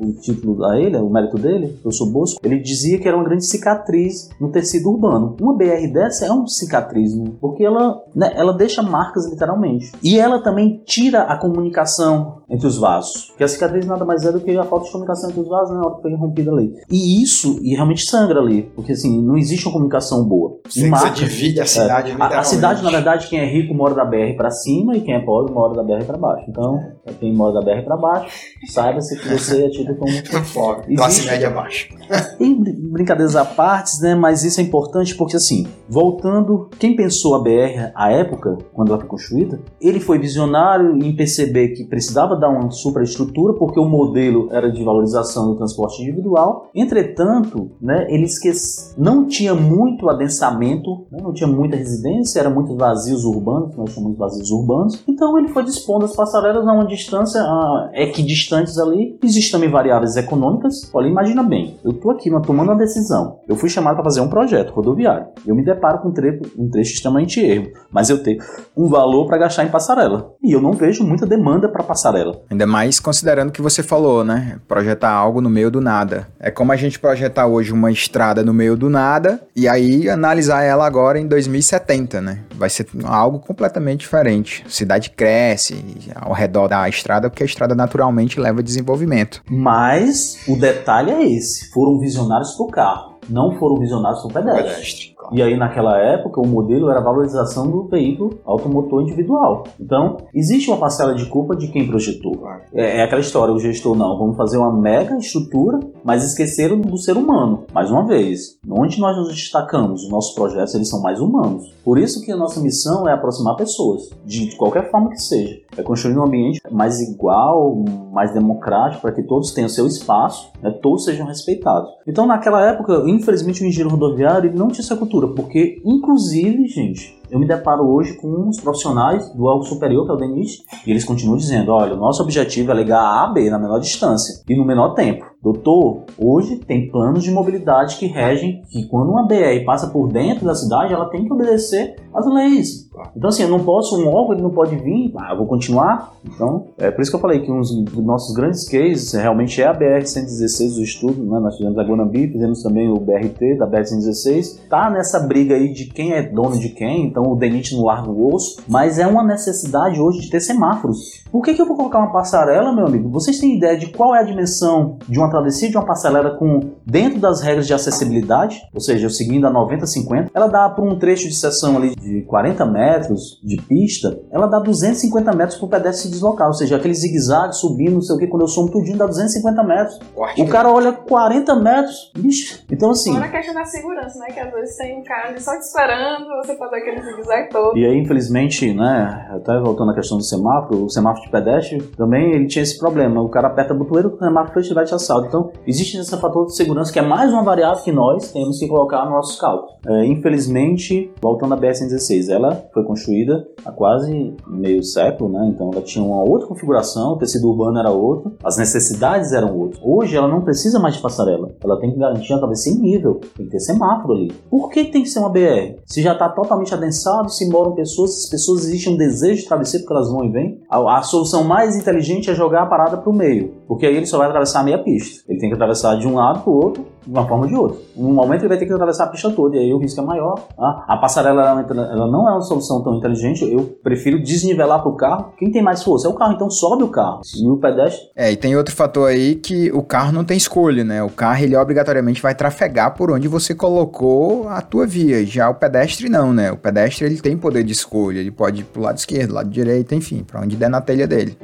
Speaker 4: o título a ele, o mérito dele, professor Bosco, ele dizia que era uma grande cicatriz no tecido urbano. Uma BR dessa é uma cicatriz, né? porque ela, né, ela deixa marcas literalmente. E ela também tira a comunicação entre os vasos. Porque a cicatriz nada mais é do que a falta de comunicação entre os vasos, né? A hora que foi rompida ali. E isso, e realmente sangra ali. Porque assim, não existe uma comunicação boa.
Speaker 5: Você, marca, você divide a cidade.
Speaker 4: É, a, a, cidade, na verdade, quem é rico mora da BR para cima e quem é pobre mora da BR para baixo. Então, quem mora da BR para baixo, saiba-se que você é tido como *laughs*
Speaker 5: pobre. Classe média baixa. *laughs*
Speaker 4: Tem brincadeiras à parte, né? Mas isso é importante porque, assim, voltando, quem pensou a BR à época, quando ela foi construída, ele foi visionário em perceber que precisava dar uma superestrutura, porque o modelo era de valorização do transporte individual. Entretanto, né, ele esquece, não tinha muito adensamento, né, não tinha muita residência, eram muitos vazios urbanos, nós chamamos de vazios urbanos. Então ele foi dispondo as passarelas a uma distância uh, equidistantes ali. Existem também variáveis econômicas. Olha, imagina bem, eu estou aqui tomando uma decisão. Eu fui chamado para fazer um projeto rodoviário. Eu me deparo com um trecho, um trecho extremamente erro, mas eu tenho um valor para gastar em passarela. E eu não vejo muita demanda para passarela.
Speaker 1: Ainda mais considerando que você falou, né? Projetar algo no meio do nada. É como a gente projetar hoje uma estrada no meio do nada e aí analisar ela agora em 2070, né? Vai ser algo completamente diferente. A cidade cresce ao redor da estrada porque a estrada naturalmente leva desenvolvimento.
Speaker 4: Mas o detalhe é esse: foram visionários do carro, não foram visionários do pedestre. pedestre. E aí, naquela época, o modelo era a valorização do veículo automotor individual. Então, existe uma parcela de culpa de quem projetou. É, é, aquela história, o gestor não, vamos fazer uma mega estrutura, mas esqueceram do ser humano. Mais uma vez, onde nós nos destacamos? Os nossos projetos, eles são mais humanos. Por isso que a nossa missão é aproximar pessoas, de qualquer forma que seja. É construir um ambiente mais igual, mais democrático, para que todos tenham seu espaço, né, todos sejam respeitados. Então, naquela época, infelizmente, o engenheiro rodoviário não tinha essa cultura porque, inclusive, gente, eu me deparo hoje com os profissionais do algo superior, que é o DENIS, e eles continuam dizendo: olha, o nosso objetivo é ligar A a B na menor distância e no menor tempo. Doutor, hoje tem planos de mobilidade que regem que quando uma BR passa por dentro da cidade, ela tem que obedecer às leis. Então, assim, eu não posso, um órgão ele não pode vir, ah, eu vou continuar. Então, é por isso que eu falei que um dos nossos grandes cases realmente é a BR-116, o estudo, né? Nós fizemos a Guanambi, fizemos também o BRT da BR-116. Tá nessa briga aí de quem é dono de quem, então o DENIT não larga o osso, mas é uma necessidade hoje de ter semáforos. Por que, que eu vou colocar uma passarela, meu amigo? Vocês têm ideia de qual é a dimensão de uma travessia de uma passarela com dentro das regras de acessibilidade, ou seja, seguindo a 90-50, ela dá para um trecho de seção ali de 40 metros de pista, ela dá 250 metros para o pedestre se deslocar, ou seja, aquele zigue-zague subindo, não sei o que, quando eu somo tudinho dá 250 metros. O cara olha 40 metros, bicho. Então assim.
Speaker 3: Fora a questão da segurança, né? Que às vezes tem um cara ali só te esperando, você fazer aquele zigue-zague todo.
Speaker 4: E aí, infelizmente, né, até voltando à questão do semáforo, o semáforo de pedestre também ele tinha esse problema. O cara aperta a botoeira, o semáforo vai te assalto. Então, existe esse fator de segurança que é mais uma variável que nós temos que colocar no nosso cálculo. É, infelizmente, voltando à BS-116, ela foi construída há quase meio século, né? Então, ela tinha uma outra configuração, o tecido urbano era outro, as necessidades eram outras. Hoje, ela não precisa mais de passarela. Ela tem que garantir uma travessia em nível, tem que ter semáforo ali. Por que tem que ser uma BR? Se já está totalmente adensado, se moram pessoas, se as pessoas existem um desejo de travessia porque elas vão e vêm, a, a solução mais inteligente é jogar a parada para o meio, porque aí ele só vai atravessar a meia pista. Ele tem que atravessar de um lado para o outro, de uma forma ou de outra. Um momento ele vai ter que atravessar a pista toda, e aí o risco é maior. Tá? A passarela ela não é uma solução tão inteligente, eu prefiro desnivelar para o carro. Quem tem mais força é o carro, então sobe o carro. E o pedestre.
Speaker 1: É, e tem outro fator aí que o carro não tem escolha, né? O carro ele obrigatoriamente vai trafegar por onde você colocou a tua via. Já o pedestre não, né? O pedestre ele tem poder de escolha, ele pode ir pro lado esquerdo, lado direito, enfim, para onde der na telha dele.